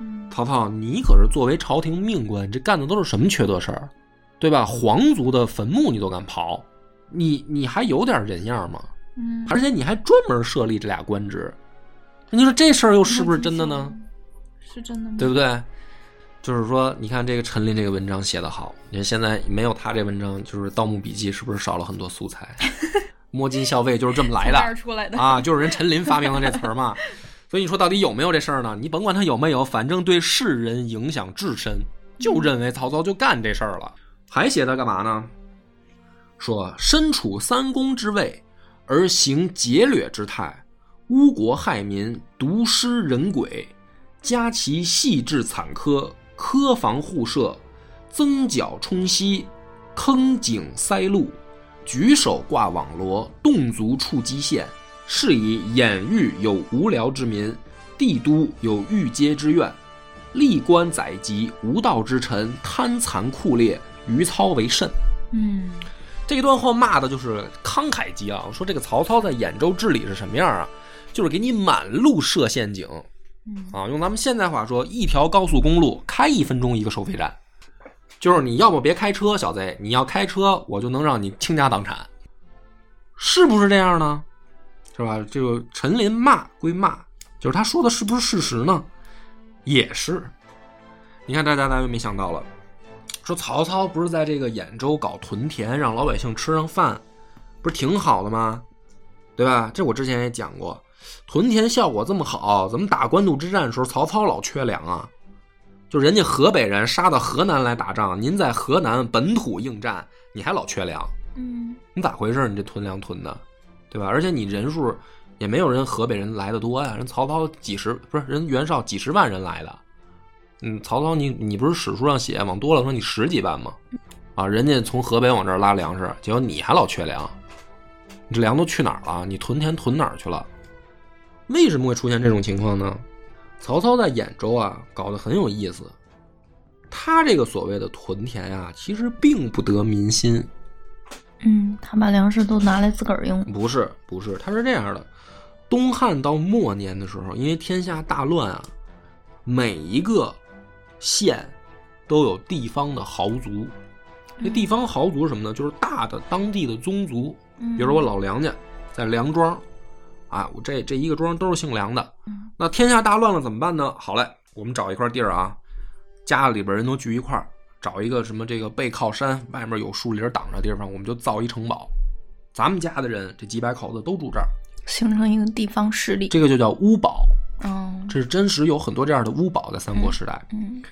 Speaker 2: 嗯
Speaker 1: 曹操，你可是作为朝廷命官，这干的都是什么缺德事儿，对吧？皇族的坟墓你都敢刨，你你还有点人样吗？
Speaker 2: 嗯，
Speaker 1: 而且你还专门设立这俩官职，你说这事儿又是不是真的呢？？
Speaker 2: 是真的吗？
Speaker 1: 对不对？就是说，你看这个陈琳这个文章写得好，你看现在没有他这文章，就是《盗墓笔记》是不是少了很多素材？摸金校尉就是这么来的
Speaker 2: 出来的，
Speaker 1: 啊，就是人陈琳发明的这词儿嘛。所以你说到底有没有这事儿呢？你甭管他有没有，反正对世人影响至深，就认为曹操就干这事儿了。还写他干嘛呢？说身处三公之位，而行劫掠之态，污国害民，毒尸人鬼，加其细致惨苛，苛防互射，增剿冲溪，坑井塞路，举手挂网罗，动足触机线，是以掩狱有无聊之民，帝都有欲阶之怨，历官宰籍，无道之臣，贪残酷烈，于操为甚。
Speaker 2: 嗯
Speaker 1: 这一段话骂的就是慷慨激昂，说这个曹操在兖州治理是什么样啊？就是给你满路设陷阱
Speaker 2: 嗯
Speaker 1: 啊！用咱们现在话说，一条高速公路开一分钟一个收费站，就是你要么别开车，小贼，你要开车，我就能让你倾家荡产，是不是这样呢？是吧？这个陈琳骂归骂，就是他说的是不是事实呢？也是。你看，大家大家没想到了，说曹操不是在这个兖州搞屯田，让老百姓吃上饭，不是挺好的吗？对吧？这我之前也讲过，屯田效果这么好，怎么打官渡之战的时候曹操老缺粮啊？就人家河北人杀到河南来打仗，您在河南本土应战，你还老缺粮，
Speaker 2: 嗯
Speaker 1: 你咋回事？你这囤粮囤的，对吧？而且你人数也没有人河北人来的多呀，人曹操几十不是人袁绍几十万人来的，嗯，曹操你你不是史书上写往多了说你十几万吗？啊，人家从河北往这儿拉粮食，结果你还老缺粮，你这粮都去哪儿了？你屯田屯哪儿去了？为什么会出现这种情况呢？曹操在兖州啊，搞得很有意思。他这个所谓的屯田啊、其实并不得民心。
Speaker 2: 嗯，他把粮食都拿来自个儿用。
Speaker 1: 不是，不是，他是这样的：东汉到末年的时候，因为天下大乱啊，每一个县都有地方的豪族。这地方豪族是什么呢？就是大的当地的宗族，
Speaker 2: 嗯
Speaker 1: 比如说我老梁家在梁庄，啊，我这这一个庄都是姓梁的。
Speaker 2: 嗯
Speaker 1: 那天下大乱了怎么办呢？好嘞，我们找一块地儿啊，家里边人都聚一块儿，找一个什么这个背靠山，外面有树林挡着地方，我们就造一城堡。咱们家的人这几百口子都住这儿，
Speaker 2: 形成一个地方势力。
Speaker 1: 这个就叫巫堡。
Speaker 2: 嗯
Speaker 1: 这是真实有很多这样的巫堡在三国时代。
Speaker 2: 嗯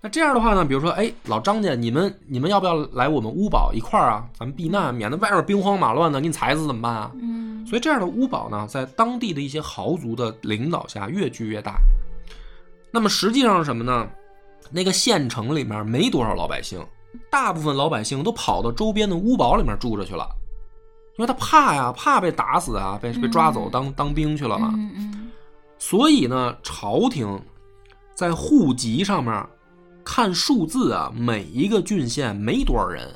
Speaker 1: 那这样的话呢，比如说，哎，老张家，你们你们要不要来我们乌堡一块儿啊？咱们避难，免得外面兵荒马乱的，给你踩死怎么办啊？
Speaker 2: 嗯
Speaker 1: 所以这样的乌堡呢，在当地的一些豪族的领导下越聚越大。那么实际上是什么呢？那个县城里面没多少老百姓，大部分老百姓都跑到周边的乌堡里面住着去了，因为他怕呀，怕被打死啊，被被抓走当当兵去了嘛。
Speaker 2: 嗯嗯
Speaker 1: 所以呢，朝廷在户籍上面看数字啊，每一个郡县没多少人，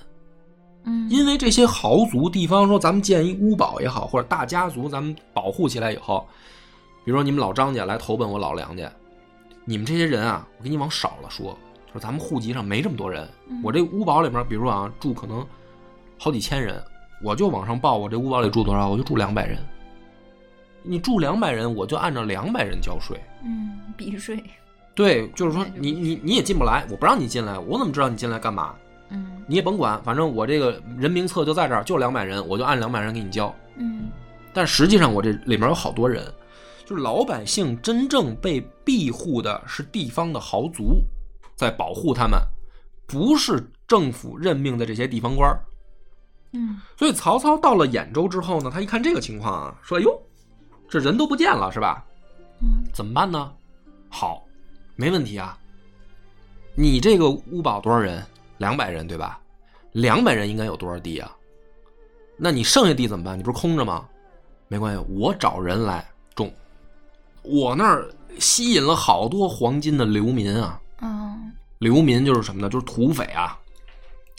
Speaker 2: 嗯，
Speaker 1: 因为这些豪族地方说，咱们建一屋堡也好，或者大家族咱们保护起来以后，比如说你们老张家来投奔我老梁家，你们这些人啊，我给你往少了说，就是咱们户籍上没这么多人，
Speaker 2: 嗯
Speaker 1: 我这屋堡里面，比如说啊，住可能好几千人，我就往上报，我这屋堡里住多少，我就住两百人。你住两百人，我就按照两百人交税。
Speaker 2: 嗯避税。
Speaker 1: 对，就是说你你你也进不来，我不让你进来，我怎么知道你进来干嘛？
Speaker 2: 嗯
Speaker 1: 你也甭管，反正我这个人名册就在这儿，就两百人，我就按两百人给你交。
Speaker 2: 嗯
Speaker 1: 但实际上我这里面有好多人，就是老百姓真正被庇护的是地方的豪族，在保护他们，不是政府任命的这些地方官儿。
Speaker 2: 嗯
Speaker 1: 所以曹操到了兖州之后呢，他一看这个情况啊，说：“哎呦，这人都不见了，是吧？
Speaker 2: 嗯
Speaker 1: 怎么办呢？好，没问题啊。你这个屋堡多少人？两百人对吧？两百人应该有多少地啊？那你剩下地怎么办？你不是空着吗？没关系，我找人来种。我那儿吸引了好多黄金的流民啊！
Speaker 2: 嗯
Speaker 1: 流民就是什么呢？就是土匪啊，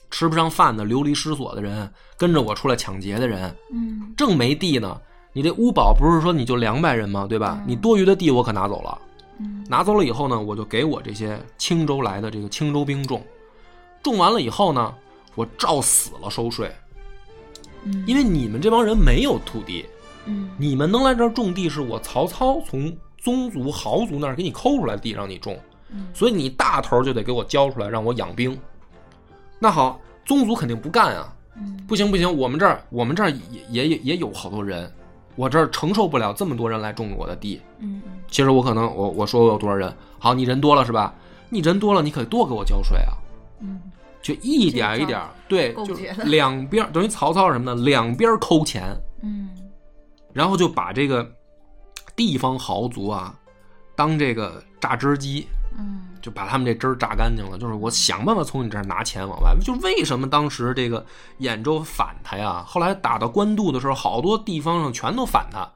Speaker 1: 吃不上饭的、流离失所的人，跟着我出来抢劫的人，
Speaker 2: 嗯
Speaker 1: 正没地呢。你这屋堡不是说你就两百人吗？对吧？
Speaker 2: 嗯
Speaker 1: 你多余的地我可拿走了。
Speaker 2: 嗯。
Speaker 1: 拿走了以后呢，我就给我这些青州来的这个青州兵种，种完了以后呢，我照死了收税，
Speaker 2: 嗯，
Speaker 1: 因为你们这帮人没有土地，
Speaker 2: 嗯。
Speaker 1: 你们能来这儿种地是我曹操从宗族豪族那儿给你抠出来的地让你种，
Speaker 2: 嗯。
Speaker 1: 所以你大头就得给我交出来让我养兵。那好，宗族肯定不干啊，
Speaker 2: 嗯。
Speaker 1: 不行不行，我们这儿我们这儿也也也也有好多人，我这儿承受不了这么多人来种我的地，
Speaker 2: 嗯
Speaker 1: 其实我可能我我说我有多少人，好，你人多了是吧？你人多了，你可多给我交税啊！
Speaker 2: 嗯
Speaker 1: 就一点一点，对，就两边等于曹操是什么呢？两边抠钱，
Speaker 2: 嗯
Speaker 1: 然后就把这个地方豪族啊当这个榨汁机，
Speaker 2: 嗯
Speaker 1: 就把他们这汁儿榨干净了。就是我想办法从你这儿拿钱往外。就为什么当时这个兖州反他呀？后来打到官渡的时候，好多地方上全都反他。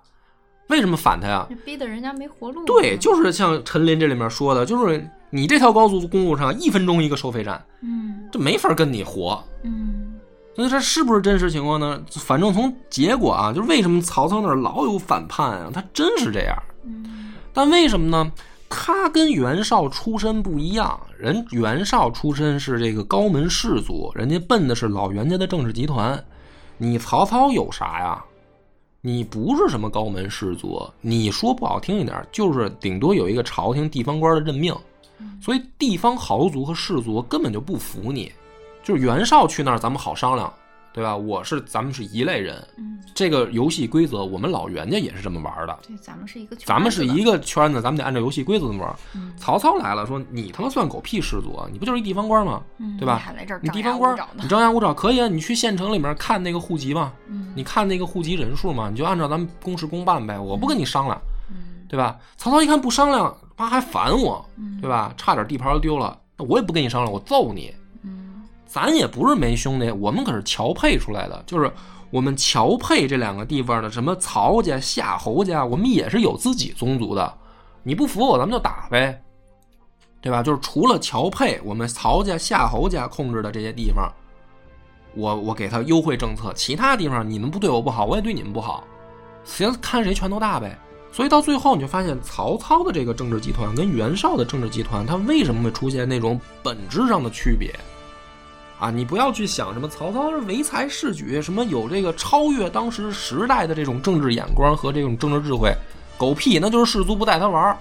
Speaker 1: 为什么反他呀？
Speaker 2: 逼得人家没活路。
Speaker 1: 对，就是像陈林这里面说的，就是你这条高速公路上一分钟一个收费站，
Speaker 2: 嗯
Speaker 1: 这没法跟你活。
Speaker 2: 嗯
Speaker 1: 那这是不是真实情况呢？反正从结果啊，就是为什么曹操那儿老有反叛啊？他真是这样。
Speaker 2: 嗯
Speaker 1: 但为什么呢？他跟袁绍出身不一样，人袁绍出身是这个高门士族，人家奔的是老袁家的政治集团。你曹操有啥呀？你不是什么高门士族，你说不好听一点，就是顶多有一个朝廷地方官的任命，所以地方豪族和士族根本就不服你。就是袁绍去那儿，咱们好商量，对吧？我是咱们是一类人，
Speaker 2: 嗯，
Speaker 1: 这个游戏规则我们老袁家也是这么玩的。
Speaker 2: 对，咱们是一个圈子，
Speaker 1: 咱们是一个圈子，咱们得按照游戏规则玩。
Speaker 2: 嗯
Speaker 1: 曹操来了，说你他妈算狗屁士族啊！你不就是一地方官吗？
Speaker 2: 嗯
Speaker 1: 对吧
Speaker 2: 你还来这儿
Speaker 1: 你地方官，你张牙舞爪可以啊！你去县城里面看那个户籍嘛，
Speaker 2: 嗯
Speaker 1: 你看那个户籍人数嘛，你就按照咱们公事公办呗。我不跟你商量，
Speaker 2: 嗯
Speaker 1: 对吧？曹操一看不商量，妈还烦我，
Speaker 2: 嗯
Speaker 1: 对吧？差点地盘丢了，那我也不跟你商量，我揍你。咱也不是没兄弟，我们可是乔配出来的，就是我们乔配这两个地方的什么曹家、夏侯家，我们也是有自己宗族的。你不服我，咱们就打呗，对吧？就是除了乔配，我们曹家、夏侯家控制的这些地方，我我给他优惠政策，其他地方你们不对我不好，我也对你们不好，行，看谁拳头大呗。所以到最后，你就发现曹操的这个政治集团跟袁绍的政治集团，它为什么会出现那种本质上的区别？啊，你不要去想什么曹操是唯才是举，什么有这个超越当时时代的这种政治眼光和这种政治智慧，狗屁，那就是士族不带他玩。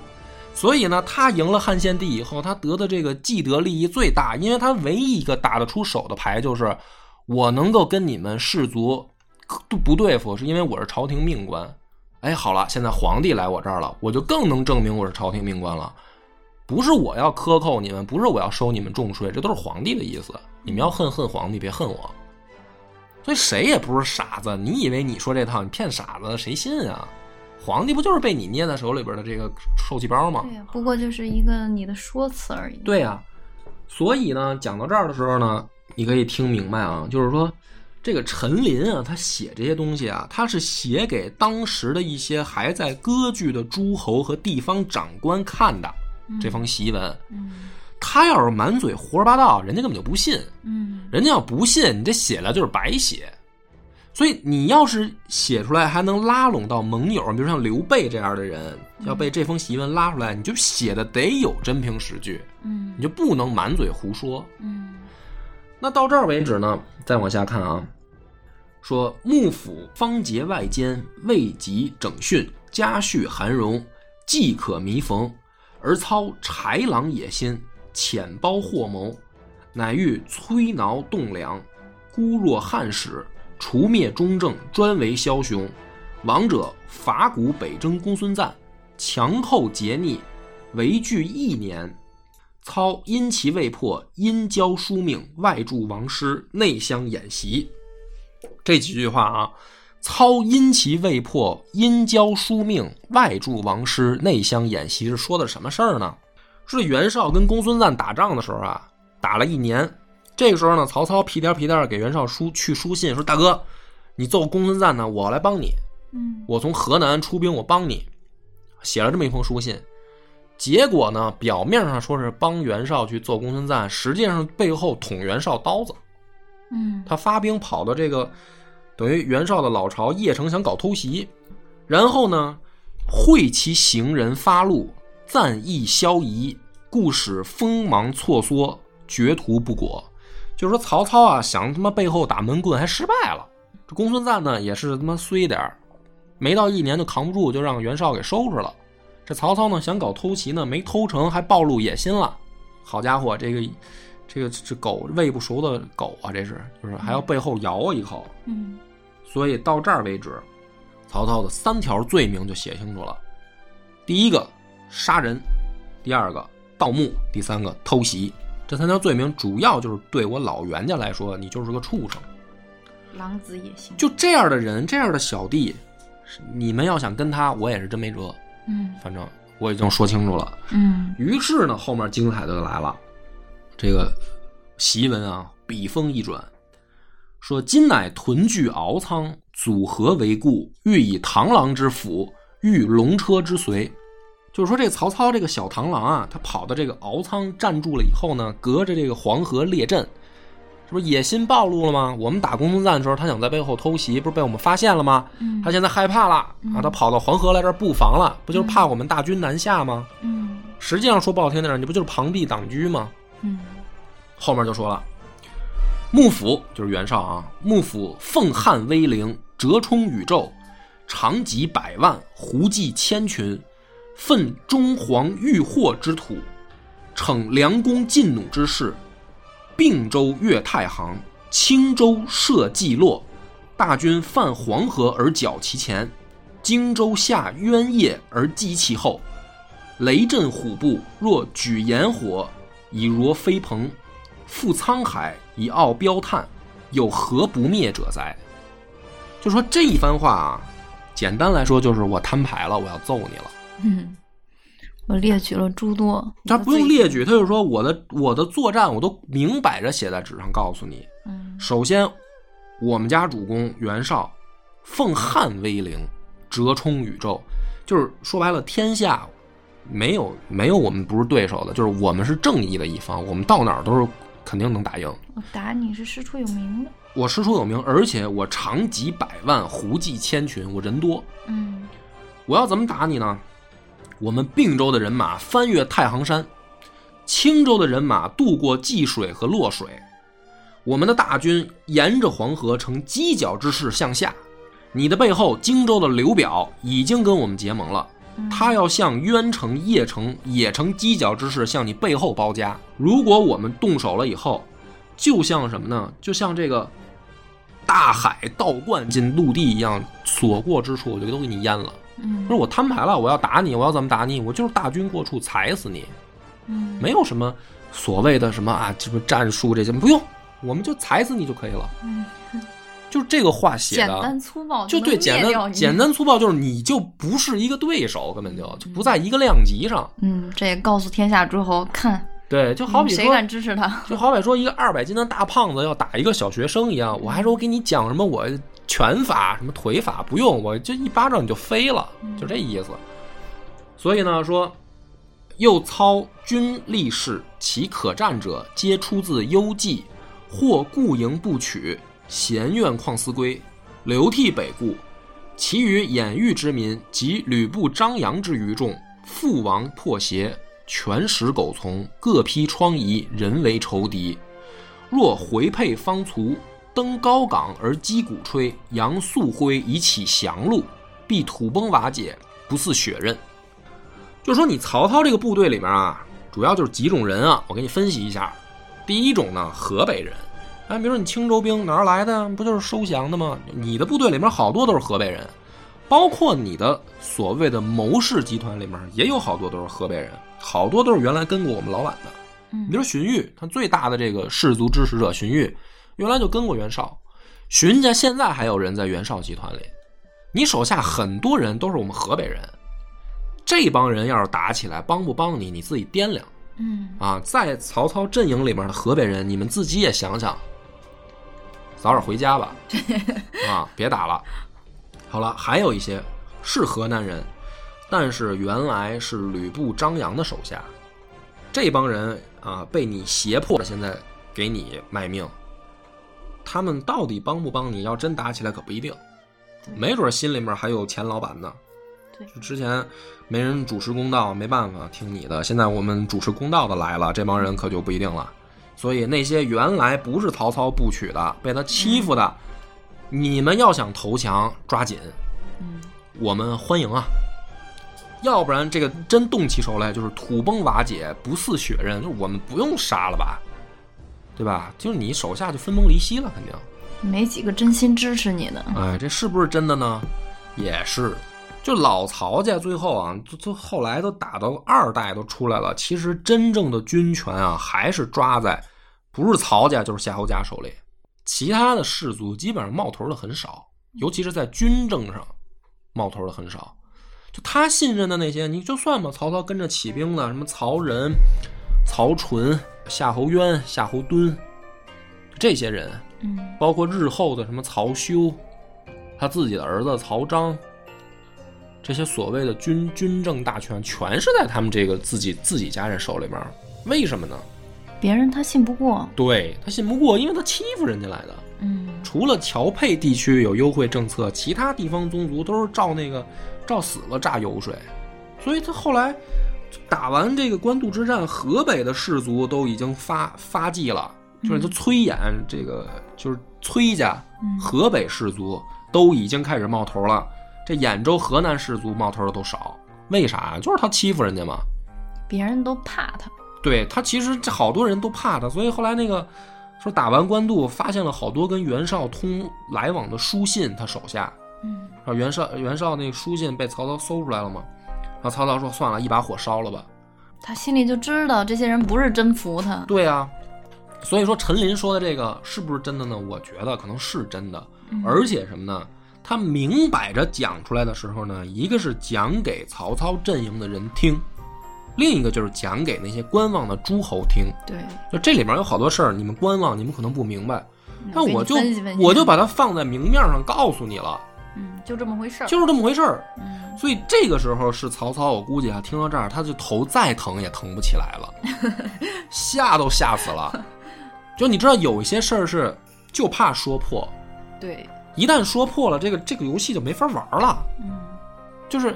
Speaker 1: 所以呢，他赢了汉献帝以后，他得的这个既得利益最大，因为他唯一一个打得出手的牌就是我能够跟你们士族不对付，是因为我是朝廷命官。哎，好了，现在皇帝来我这儿了，我就更能证明我是朝廷命官了。不是我要克扣你们，不是我要收你们重税，这都是皇帝的意思。你们要恨恨皇帝，别恨我。所以谁也不是傻子，你以为你说这套，你骗傻子，谁信啊？皇帝不就是被你捏在手里边的这个受气包吗？
Speaker 2: 对呀，不过就是一个你的说辞而已。
Speaker 1: 对呀，所以呢，讲到这儿的时候呢，你可以听明白啊，就是说，这个陈琳啊，他写这些东西啊，他是写给当时的一些还在割据的诸侯和地方长官看的这封檄文。
Speaker 2: 嗯
Speaker 1: 他要是满嘴胡说八道，人家根本就不信。
Speaker 2: 嗯
Speaker 1: 人家要不信，你这写了就是白写。所以你要是写出来还能拉拢到盟友，比如像刘备这样的人，要被这封檄文拉出来，你就写的得有真凭实据，
Speaker 2: 嗯
Speaker 1: 你就不能满嘴胡说。
Speaker 2: 嗯
Speaker 1: 那到这儿为止呢，再往下看啊，说幕府方结外奸，未及整训，家畜寒荣，既可弥缝，而操豺狼野心，浅包祸谋，乃欲摧挠栋梁，孤弱汉使，除灭中正，专为枭雄。王者伐谷北征公孙瓒，强寇劫逆，围据一年。操因其未破，因交书命，外助王师，内相演习。这几句话啊，操因其未破，因交书命，外助王师，内相演习，是说的什么事儿呢？说袁绍跟公孙瓒打仗的时候啊，打了一年。这个时候呢，曹操屁颠屁颠给袁绍书去书信，说：“大哥，你揍公孙瓒呢，我来帮你。
Speaker 2: 嗯
Speaker 1: 我从河南出兵，我帮你。”写了这么一封书信。结果呢，表面上说是帮袁绍去揍公孙瓒，实际上背后捅袁绍刀子。
Speaker 2: 嗯
Speaker 1: 他发兵跑到这个等于袁绍的老巢邺城，想搞偷袭，然后呢，会其行人发怒，赞意消疑，故使锋芒错缩，绝途不果。就是说曹操啊，想他妈背后打闷棍还失败了。这公孙瓒呢，也是他妈衰点儿没到一年就扛不住，就让袁绍给收拾了。这曹操呢，想搞偷袭呢，没偷成，还暴露野心了。好家伙，这个这个这狗喂不熟的狗啊，这是就是还要背后咬我一口。
Speaker 2: 嗯
Speaker 1: 所以到这儿为止，曹操的三条罪名就写清楚了：第一个杀人，第二个盗墓，第三个偷袭。这三条罪名主要就是对我老袁家来说，你就是个畜生。
Speaker 2: 狼子野心。
Speaker 1: 就这样的人，这样的小弟，你们要想跟他，我也是真没辙。
Speaker 2: 嗯
Speaker 1: 反正我已经说清楚了。
Speaker 2: 嗯
Speaker 1: 于是呢，后面精彩的就来了。这个檄文啊，笔锋一转，说：“今乃屯聚敖仓，组合为故，欲以螳螂之辅，御龙车之随。”就是说，这曹操这个小螳螂啊，他跑到这个敖仓站住了以后呢，隔着这个黄河列阵，这不是野心暴露了吗？我们打公孙瓒的时候，他想在背后偷袭，不是被我们发现了吗？
Speaker 2: 嗯
Speaker 1: 他现在害怕了啊，他跑到黄河来这儿布防了，不就是怕我们大军南下吗？
Speaker 2: 嗯
Speaker 1: 实际上说不好听点，你不就是螳臂挡车吗？
Speaker 2: 嗯
Speaker 1: 后面就说了，幕府就是袁绍啊，幕府奉汉威灵，折冲宇宙，长戟百万，胡骑千群，奋中黄欲祸之土，逞良弓劲弩之势，并州越太行，青州涉济洛，大军泛黄河而剿其前，荆州下渊夜而击其后，雷震虎步，若举炎火，以若飞鹏；覆沧海，以傲标叹，有何不灭者哉？就说这一番话啊，简单来说就是我摊牌了，我要揍你了。
Speaker 2: 嗯，我列举了诸多。
Speaker 1: 他不用列举，他就说我的我的作战我都明摆着写在纸上告诉你。
Speaker 2: 嗯
Speaker 1: 首先，我们家主公袁绍奉汉威灵，折冲宇宙，就是说白了，天下没有没有我们不是对手的，就是我们是正义的一方，我们到哪儿都是肯定能打赢。
Speaker 2: 我打你是师出有名的。
Speaker 1: 我师出有名，而且我长戟百万，胡骑千群，我人多。
Speaker 2: 嗯
Speaker 1: 我要怎么打你呢？我们并州的人马翻越太行山，青州的人马渡过济水和洛水，我们的大军沿着黄河呈犄角之势向下。你的背后，荆州的刘表已经跟我们结盟了，他要向渊城、邺城、野城犄角之势向你背后包夹。如果我们动手了以后，就像什么呢？就像这个大海倒灌进陆地一样，所过之处我就都给你淹了。
Speaker 2: 嗯
Speaker 1: 不是我摊牌了，我要打你，我要怎么打你？我就是大军过处踩死你，
Speaker 2: 嗯
Speaker 1: 没有什么所谓的什么啊，什么战术这些不用，我们就踩死你就可以了。
Speaker 2: 嗯，
Speaker 1: 就这个话写的
Speaker 2: 简
Speaker 1: 的，
Speaker 2: 单粗暴，
Speaker 1: 就对，简单简单粗暴，就是你就不是一个对手，根本就就不在一个量级上。
Speaker 2: 嗯，这也告诉天下诸侯，看
Speaker 1: 对，就好比
Speaker 2: 谁
Speaker 1: 说，
Speaker 2: 敢支持他？
Speaker 1: 就好比说一个二百斤的大胖子要打一个小学生一样，我还说我给你讲什么我拳法什么腿法不用，我就一巴掌你就飞了，就这意思。所以呢，说又操军力士，其可战者皆出自幽冀，或故营不取，闲怨旷思归，流涕北顾。其余掩域之民及吕布、张扬之余众，父王破邪，全使苟从，各披疮痍，人为仇敌。若回沛方卒，登高岗而击鼓吹，扬素灰以起降路，必土崩瓦解，不似血刃。就是说，你曹操这个部队里面啊，主要就是几种人啊，我给你分析一下。第一种呢，河北人，哎，比如说你青州兵哪儿来的？不就是收降的吗？你的部队里面好多都是河北人，包括你的所谓的谋士集团里面也有好多都是河北人，好多都是原来跟过我们老板的。
Speaker 2: 嗯
Speaker 1: 你比如荀彧，他最大的这个氏族支持者荀彧，原来就跟过袁绍，荀家现在还有人在袁绍集团里。你手下很多人都是我们河北人，这帮人要是打起来，帮不帮你，你自己掂量
Speaker 2: 嗯
Speaker 1: 啊。在曹操阵营里面的河北人，你们自己也想想，早点回家吧，啊，别打了。好了，还有一些是河南人，但是原来是吕布、张扬的手下，这帮人啊，被你胁迫，现在给你卖命。他们到底帮不帮你？要真打起来可不一定，没准心里面还有钱老板呢。
Speaker 2: 对
Speaker 1: 就之前没人主持公道，没办法听你的。现在我们主持公道的来了，这帮人可就不一定了。所以那些原来不是曹操部曲的，被他欺负的，你们要想投降，抓紧，
Speaker 2: 嗯
Speaker 1: 我们欢迎啊！要不然这个真动起手来，就是土崩瓦解，不似血刃，就我们不用杀了吧，对吧？就是你手下就分崩离析了，肯定。
Speaker 2: 没几个真心支持你的。
Speaker 1: 哎，这是不是真的呢？也是。就老曹家最后啊，就就后来都打到二代都出来了，其实真正的军权啊，还是抓在不是曹家就是夏侯家手里，其他的氏族基本上冒头的很少，尤其是在军政上冒头的很少。就他信任的那些，你就算吧，曹操跟着起兵的，什么曹仁、曹纯、夏侯渊、夏侯惇，这些人，
Speaker 2: 嗯
Speaker 1: 包括日后的什么曹休，他自己的儿子曹彰，这些所谓的军军政大权，全是在他们这个自己自己家人手里面。为什么呢？
Speaker 2: 别人他信不过。
Speaker 1: 对他信不过，因为他欺负人家来的。
Speaker 2: 嗯
Speaker 1: 除了侨配地区有优惠政策，其他地方宗族都是照那个照死了榨油水，所以他后来打完这个官渡之战，河北的士族都已经发发迹了，就是他崔琰这个就是崔家，
Speaker 2: 嗯
Speaker 1: 河北士族都已经开始冒头了，这兖州河南士族冒头的都少，为啥？就是他欺负人家嘛。
Speaker 2: 别人都怕他。
Speaker 1: 对他其实这好多人都怕他，所以后来那个说打完官渡，发现了好多跟袁绍通来往的书信，他手下，
Speaker 2: 嗯
Speaker 1: 然后袁绍袁绍那个书信被曹操搜出来了嘛，然后曹操说算了，一把火烧了吧。
Speaker 2: 他心里就知道这些人不是真服他。
Speaker 1: 对啊，所以说陈琳说的这个是不是真的呢？我觉得可能是真的，
Speaker 2: 嗯
Speaker 1: 而且什么呢？他明摆着讲出来的时候呢，一个是讲给曹操阵营的人听，另一个就是讲给那些观望的诸侯听。
Speaker 2: 对，
Speaker 1: 就这里面有好多事儿，你们观望，你们可能不明白，但我就我就把它放在明面上告诉你了，
Speaker 2: 嗯，就这么回事儿。
Speaker 1: 就是这么回事儿。
Speaker 2: 嗯
Speaker 1: 所以这个时候是曹操，我估计啊，听到这儿，他就头再疼也疼不起来了，吓都吓死了。就你知道，有一些事儿是就怕说破，
Speaker 2: 对，
Speaker 1: 一旦说破了，这个这个游戏就没法玩了。
Speaker 2: 嗯
Speaker 1: 就是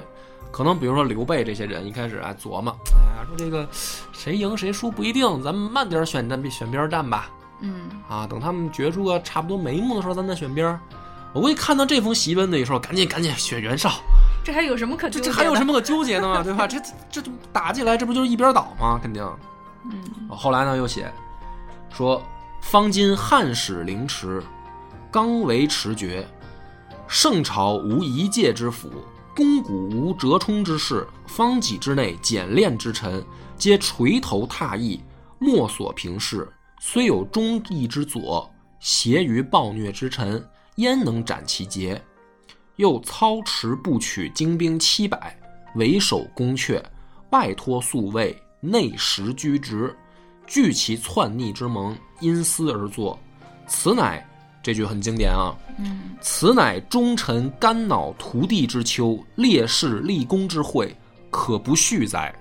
Speaker 1: 可能比如说刘备这些人一开始啊琢磨，哎呀，说这个谁赢谁输不一定，咱们慢点选战选边站吧。
Speaker 2: 嗯
Speaker 1: 啊，等他们决出个差不多眉目的时候，咱再选边。我估计看到这封檄文的时候，赶紧赶紧选袁绍，
Speaker 2: 这还有什么可
Speaker 1: 这
Speaker 2: 纠结的？
Speaker 1: 这还有什么可纠结的吗？对吧？这 这这打起来，这不就是一边倒吗？肯定。
Speaker 2: 嗯
Speaker 1: 后来呢，又写说，方今汉使凌迟，刚为持绝，圣朝无一介之辅，肱骨无折冲之势，方己之内简练之臣，皆垂头踏翼，莫所平视。虽有忠义之佐，挟于暴虐之臣，焉能斩其节？又操持不取精兵七百，为守宫阙，外托宿卫，内实居职，据其篡逆之盟，因私而作。此乃这句很经典啊！
Speaker 2: 嗯
Speaker 1: 此乃忠臣肝脑涂地之秋，烈士立功之会，可不恤哉？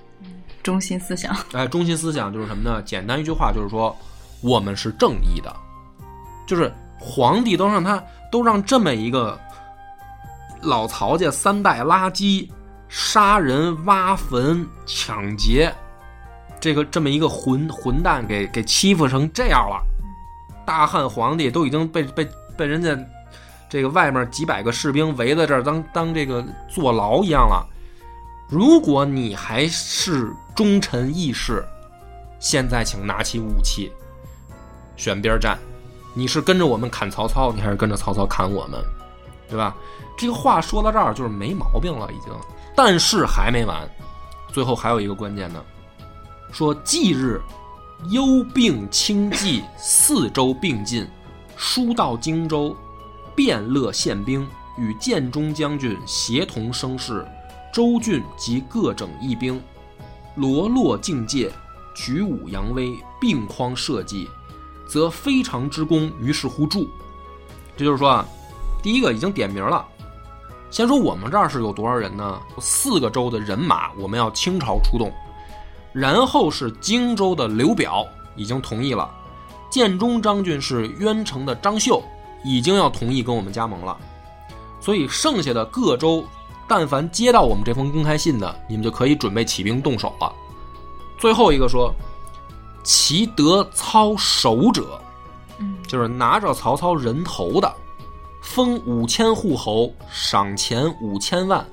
Speaker 2: 中心思想。
Speaker 1: 哎，中心思想就是什么呢？简单一句话就是说，我们是正义的，就是皇帝都让他都让这么一个老曹家三代垃圾杀人、挖坟、抢劫，这个这么一个混混蛋给给欺负成这样了。大汉皇帝都已经被被被人家这个外面几百个士兵围在这儿当当这个坐牢一样了。如果你还是忠臣义士，现在请拿起武器，选边站。你是跟着我们砍曹操，你还是跟着曹操砍我们，对吧？这个话说到这儿就是没毛病了，已经。但是还没完，最后还有一个关键呢，说忌日幽并轻骑四州并进，书到荆州，便勒宪兵，与建中将军协同声势，州郡及各整义兵，罗络境界，举武扬威，并匡社稷，则非常之功于是乎助。这就是说啊，第一个已经点名了。先说我们这儿是有多少人呢？四个州的人马，我们要倾巢出动。然后是荆州的刘表已经同意了，建中将军是渊城的张绣已经要同意跟我们加盟了。所以剩下的各州，但凡接到我们这封公开信的，你们就可以准备起兵动手了。最后一个说，其得操守者，
Speaker 2: 嗯
Speaker 1: 就是拿着曹操人头的，封五千户侯，赏钱五千万，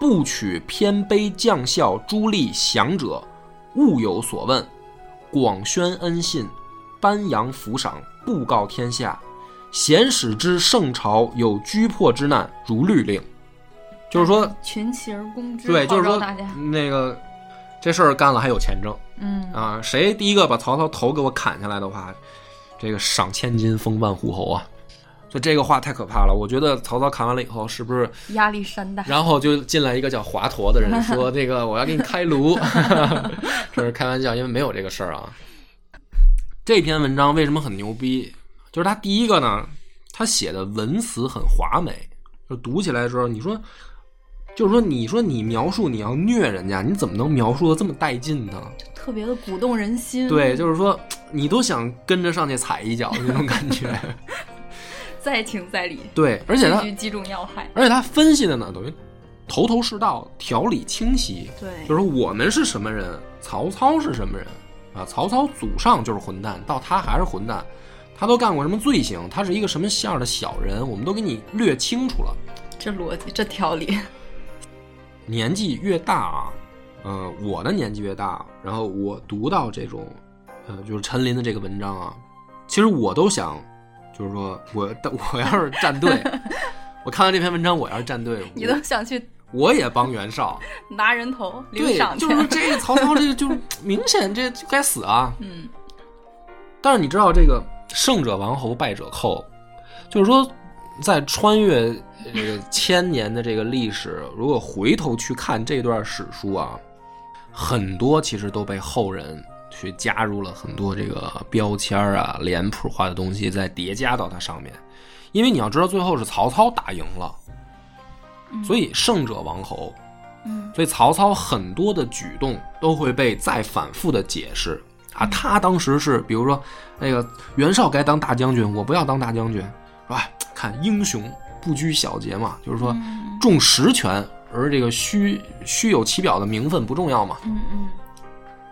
Speaker 1: 不取偏卑将校诸吏降者，勿有所问，广宣恩信，颁扬抚赏，布告天下。贤使之圣朝有居破之难，如律令。就是说，
Speaker 2: 群起而攻之，
Speaker 1: 对，就是说那个这事儿干了还有钱挣
Speaker 2: 嗯
Speaker 1: 啊！谁第一个把曹操头给我砍下来的话，这个赏千金，封万户侯啊！所以这个话太可怕了。我觉得曹操看完了以后，是不是
Speaker 2: 压力山大。
Speaker 1: 然后就进来一个叫华佗的人，说：“这个我要给你开颅。”这是开玩笑，因为没有这个事儿啊。这篇文章为什么很牛逼？就是他第一个呢，他写的文词很华美，就读起来的时候，你说，就是说，你说你描述你要虐人家，你怎么能描述的这么带劲呢？
Speaker 2: 特别的鼓动人心。
Speaker 1: 对，就是说，你都想跟着上去踩一脚的那种感觉。
Speaker 2: 再情再理，
Speaker 1: 对，而且他，
Speaker 2: 击中要害。
Speaker 1: 而且他分析的呢，等于头头是道，条理清晰。
Speaker 2: 对，
Speaker 1: 就是我们是什么人，曹操是什么人啊？曹操祖上就是混蛋，到他还是混蛋，他都干过什么罪行？他是一个什么样的小人？我们都给你略清楚了。
Speaker 2: 这逻辑，这条理，
Speaker 1: 年纪越大啊，呃，我的年纪越大，然后我读到这种，呃，就是陈琳的这个文章啊，其实我都想，就是说我 我要是站队，我看到这篇文章，我要是站队，
Speaker 2: 你
Speaker 1: 我
Speaker 2: 都想去
Speaker 1: 我也帮袁绍。
Speaker 2: 拿人头领
Speaker 1: 对，
Speaker 2: 赏
Speaker 1: 就是说这个曹操这个就是 明显这就该死啊。
Speaker 2: 嗯，
Speaker 1: 但是你知道这个胜者王侯，败者寇，就是说在穿越这个千年的这个历史，如果回头去看这段史书啊，很多其实都被后人去加入了很多这个标签啊、脸谱化的东西，再叠加到它上面。因为你要知道，最后是曹操打赢了，所以胜者王侯。
Speaker 2: 嗯，
Speaker 1: 所以曹操很多的举动都会被再反复的解释啊。他当时是，比如说那个袁绍该当大将军，我不要当大将军，是吧？看英雄不拘小节嘛，就是说重实权，而这个虚虚有其表的名分不重要嘛。
Speaker 2: 嗯嗯，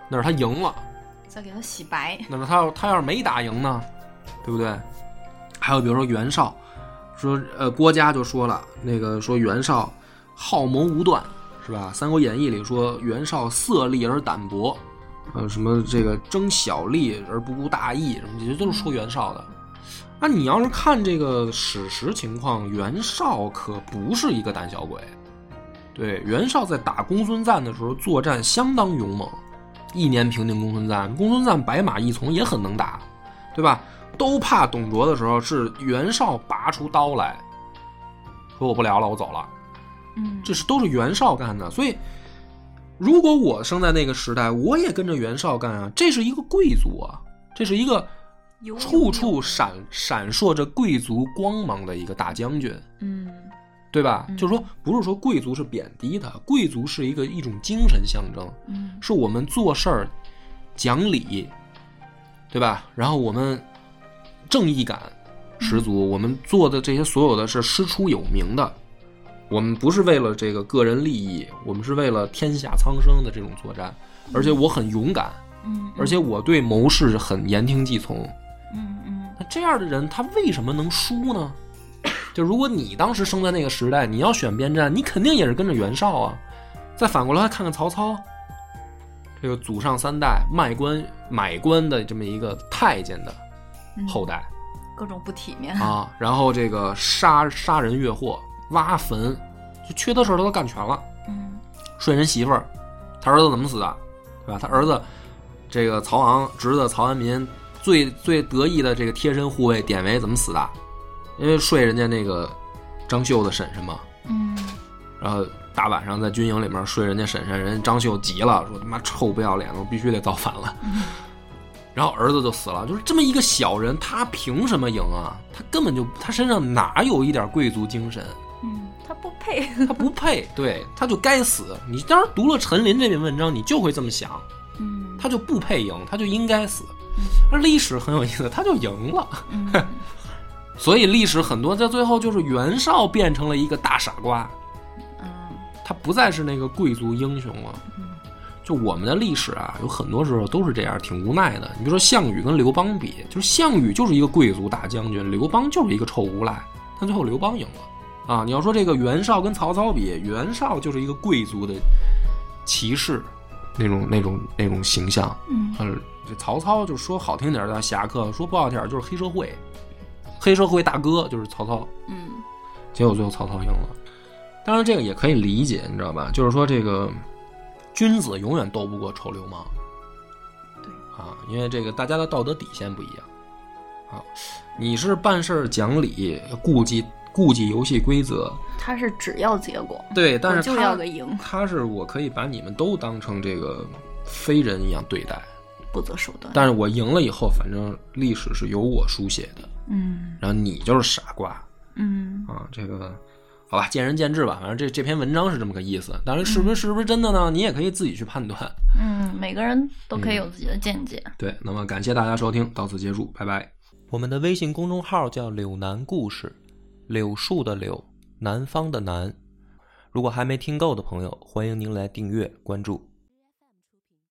Speaker 1: 那是他赢了，
Speaker 2: 再给他洗白。
Speaker 1: 那么他要他要是没打赢呢，对不对？还有比如说袁绍，说呃郭嘉就说了，那个说袁绍好谋无断，是吧？《三国演义》里说袁绍色厉而胆薄，呃，什么这个争小利而不顾大义，什么这些都是说袁绍的。那你要是看这个史实情况，袁绍可不是一个胆小鬼。对，袁绍在打公孙瓒的时候作战相当勇猛，一年平定公孙瓒。公孙瓒白马一从也很能打，对吧？都怕董卓的时候，是袁绍拔出刀来说：“我不聊了，我走了。”
Speaker 2: 嗯，
Speaker 1: 这是都是袁绍干的。所以，如果我生在那个时代，我也跟着袁绍干啊。这是一个贵族啊，这是一个处处闪闪烁着贵族光芒的一个大将军，
Speaker 2: 嗯
Speaker 1: 对吧？
Speaker 2: 嗯
Speaker 1: 就是说，不是说贵族是贬低的，贵族是一个一种精神象征，
Speaker 2: 嗯
Speaker 1: 是我们做事儿讲理，对吧？然后我们正义感十足，我们做的这些所有的是师出有名的，我们不是为了这个个人利益，我们是为了天下苍生的这种作战，而且我很勇敢，
Speaker 2: 嗯，
Speaker 1: 而且我对谋士很言听计从。
Speaker 2: 嗯嗯
Speaker 1: 那这样的人，他为什么能输呢？就如果你当时生在那个时代，你要选边站，你肯定也是跟着袁绍啊。再反过来看看曹操，这个祖上三代卖官买官的这么一个太监的
Speaker 2: 嗯
Speaker 1: 后代、
Speaker 2: 各种不体面，
Speaker 1: 啊，然后这个杀杀人越货、挖坟，就缺德事儿他都干全了。
Speaker 2: 嗯
Speaker 1: 睡人媳妇儿，他儿子怎么死的，对吧？他儿子这个曹昂侄子曹安民最最得意的这个贴身护卫典韦怎么死的？因为睡人家那个张秀的婶婶嘛，
Speaker 2: 嗯
Speaker 1: 然后大晚上在军营里面睡人家婶婶，人家张秀急了，说他妈臭不要脸的，我必须得造反了。然后儿子就死了，就是这么一个小人，他凭什么赢啊？他根本就他身上哪有一点贵族精神？
Speaker 2: 嗯，他不配，
Speaker 1: 他不配，对，他就该死。你当时读了陈琳这篇文章，你就会这么想，
Speaker 2: 嗯
Speaker 1: 他就不配赢，他就应该死。而历史很有意思，他就赢了，
Speaker 2: 嗯
Speaker 1: 所以历史很多在最后就是袁绍变成了一个大傻瓜，
Speaker 2: 嗯
Speaker 1: 他不再是那个贵族英雄了。就我们的历史啊，有很多时候都是这样，挺无奈的。你比如说项羽跟刘邦比，就是项羽就是一个贵族大将军，刘邦就是一个臭无赖，但最后刘邦赢了啊。你要说这个袁绍跟曹操比，袁绍就是一个贵族的骑士那种那种那种形象，
Speaker 2: 嗯
Speaker 1: 曹操就说好听点儿叫侠客，说不好听点儿就是黑社会，黑社会大哥就是曹操。
Speaker 2: 嗯
Speaker 1: 结果最后曹操赢了。当然，这个也可以理解，你知道吧？就是说，这个君子永远斗不过臭流氓。
Speaker 2: 对
Speaker 1: 啊，因为这个大家的道德底线不一样啊。你是办事儿讲理，顾及顾及游戏规则，
Speaker 2: 他是只要结果，
Speaker 1: 对，但是他
Speaker 2: 要个赢，
Speaker 1: 他是我可以把你们都当成这个非人一样对待，
Speaker 2: 不择手段。
Speaker 1: 但是我赢了以后，反正历史是由我书写的，
Speaker 2: 嗯
Speaker 1: 然后你就是傻瓜。
Speaker 2: 嗯
Speaker 1: 啊，这个好吧，见仁见智吧。反正这这篇文章是这么个意思，当然是不是是不是真的呢？你也可以自己去判断。
Speaker 2: 嗯，每个人都可以有自己的见解。
Speaker 1: 对，那么感谢大家收听，到此结束，拜拜。我们的微信公众号叫“柳南故事”，柳树的柳，南方的南。如果还没听够的朋友，欢迎您来订阅关注。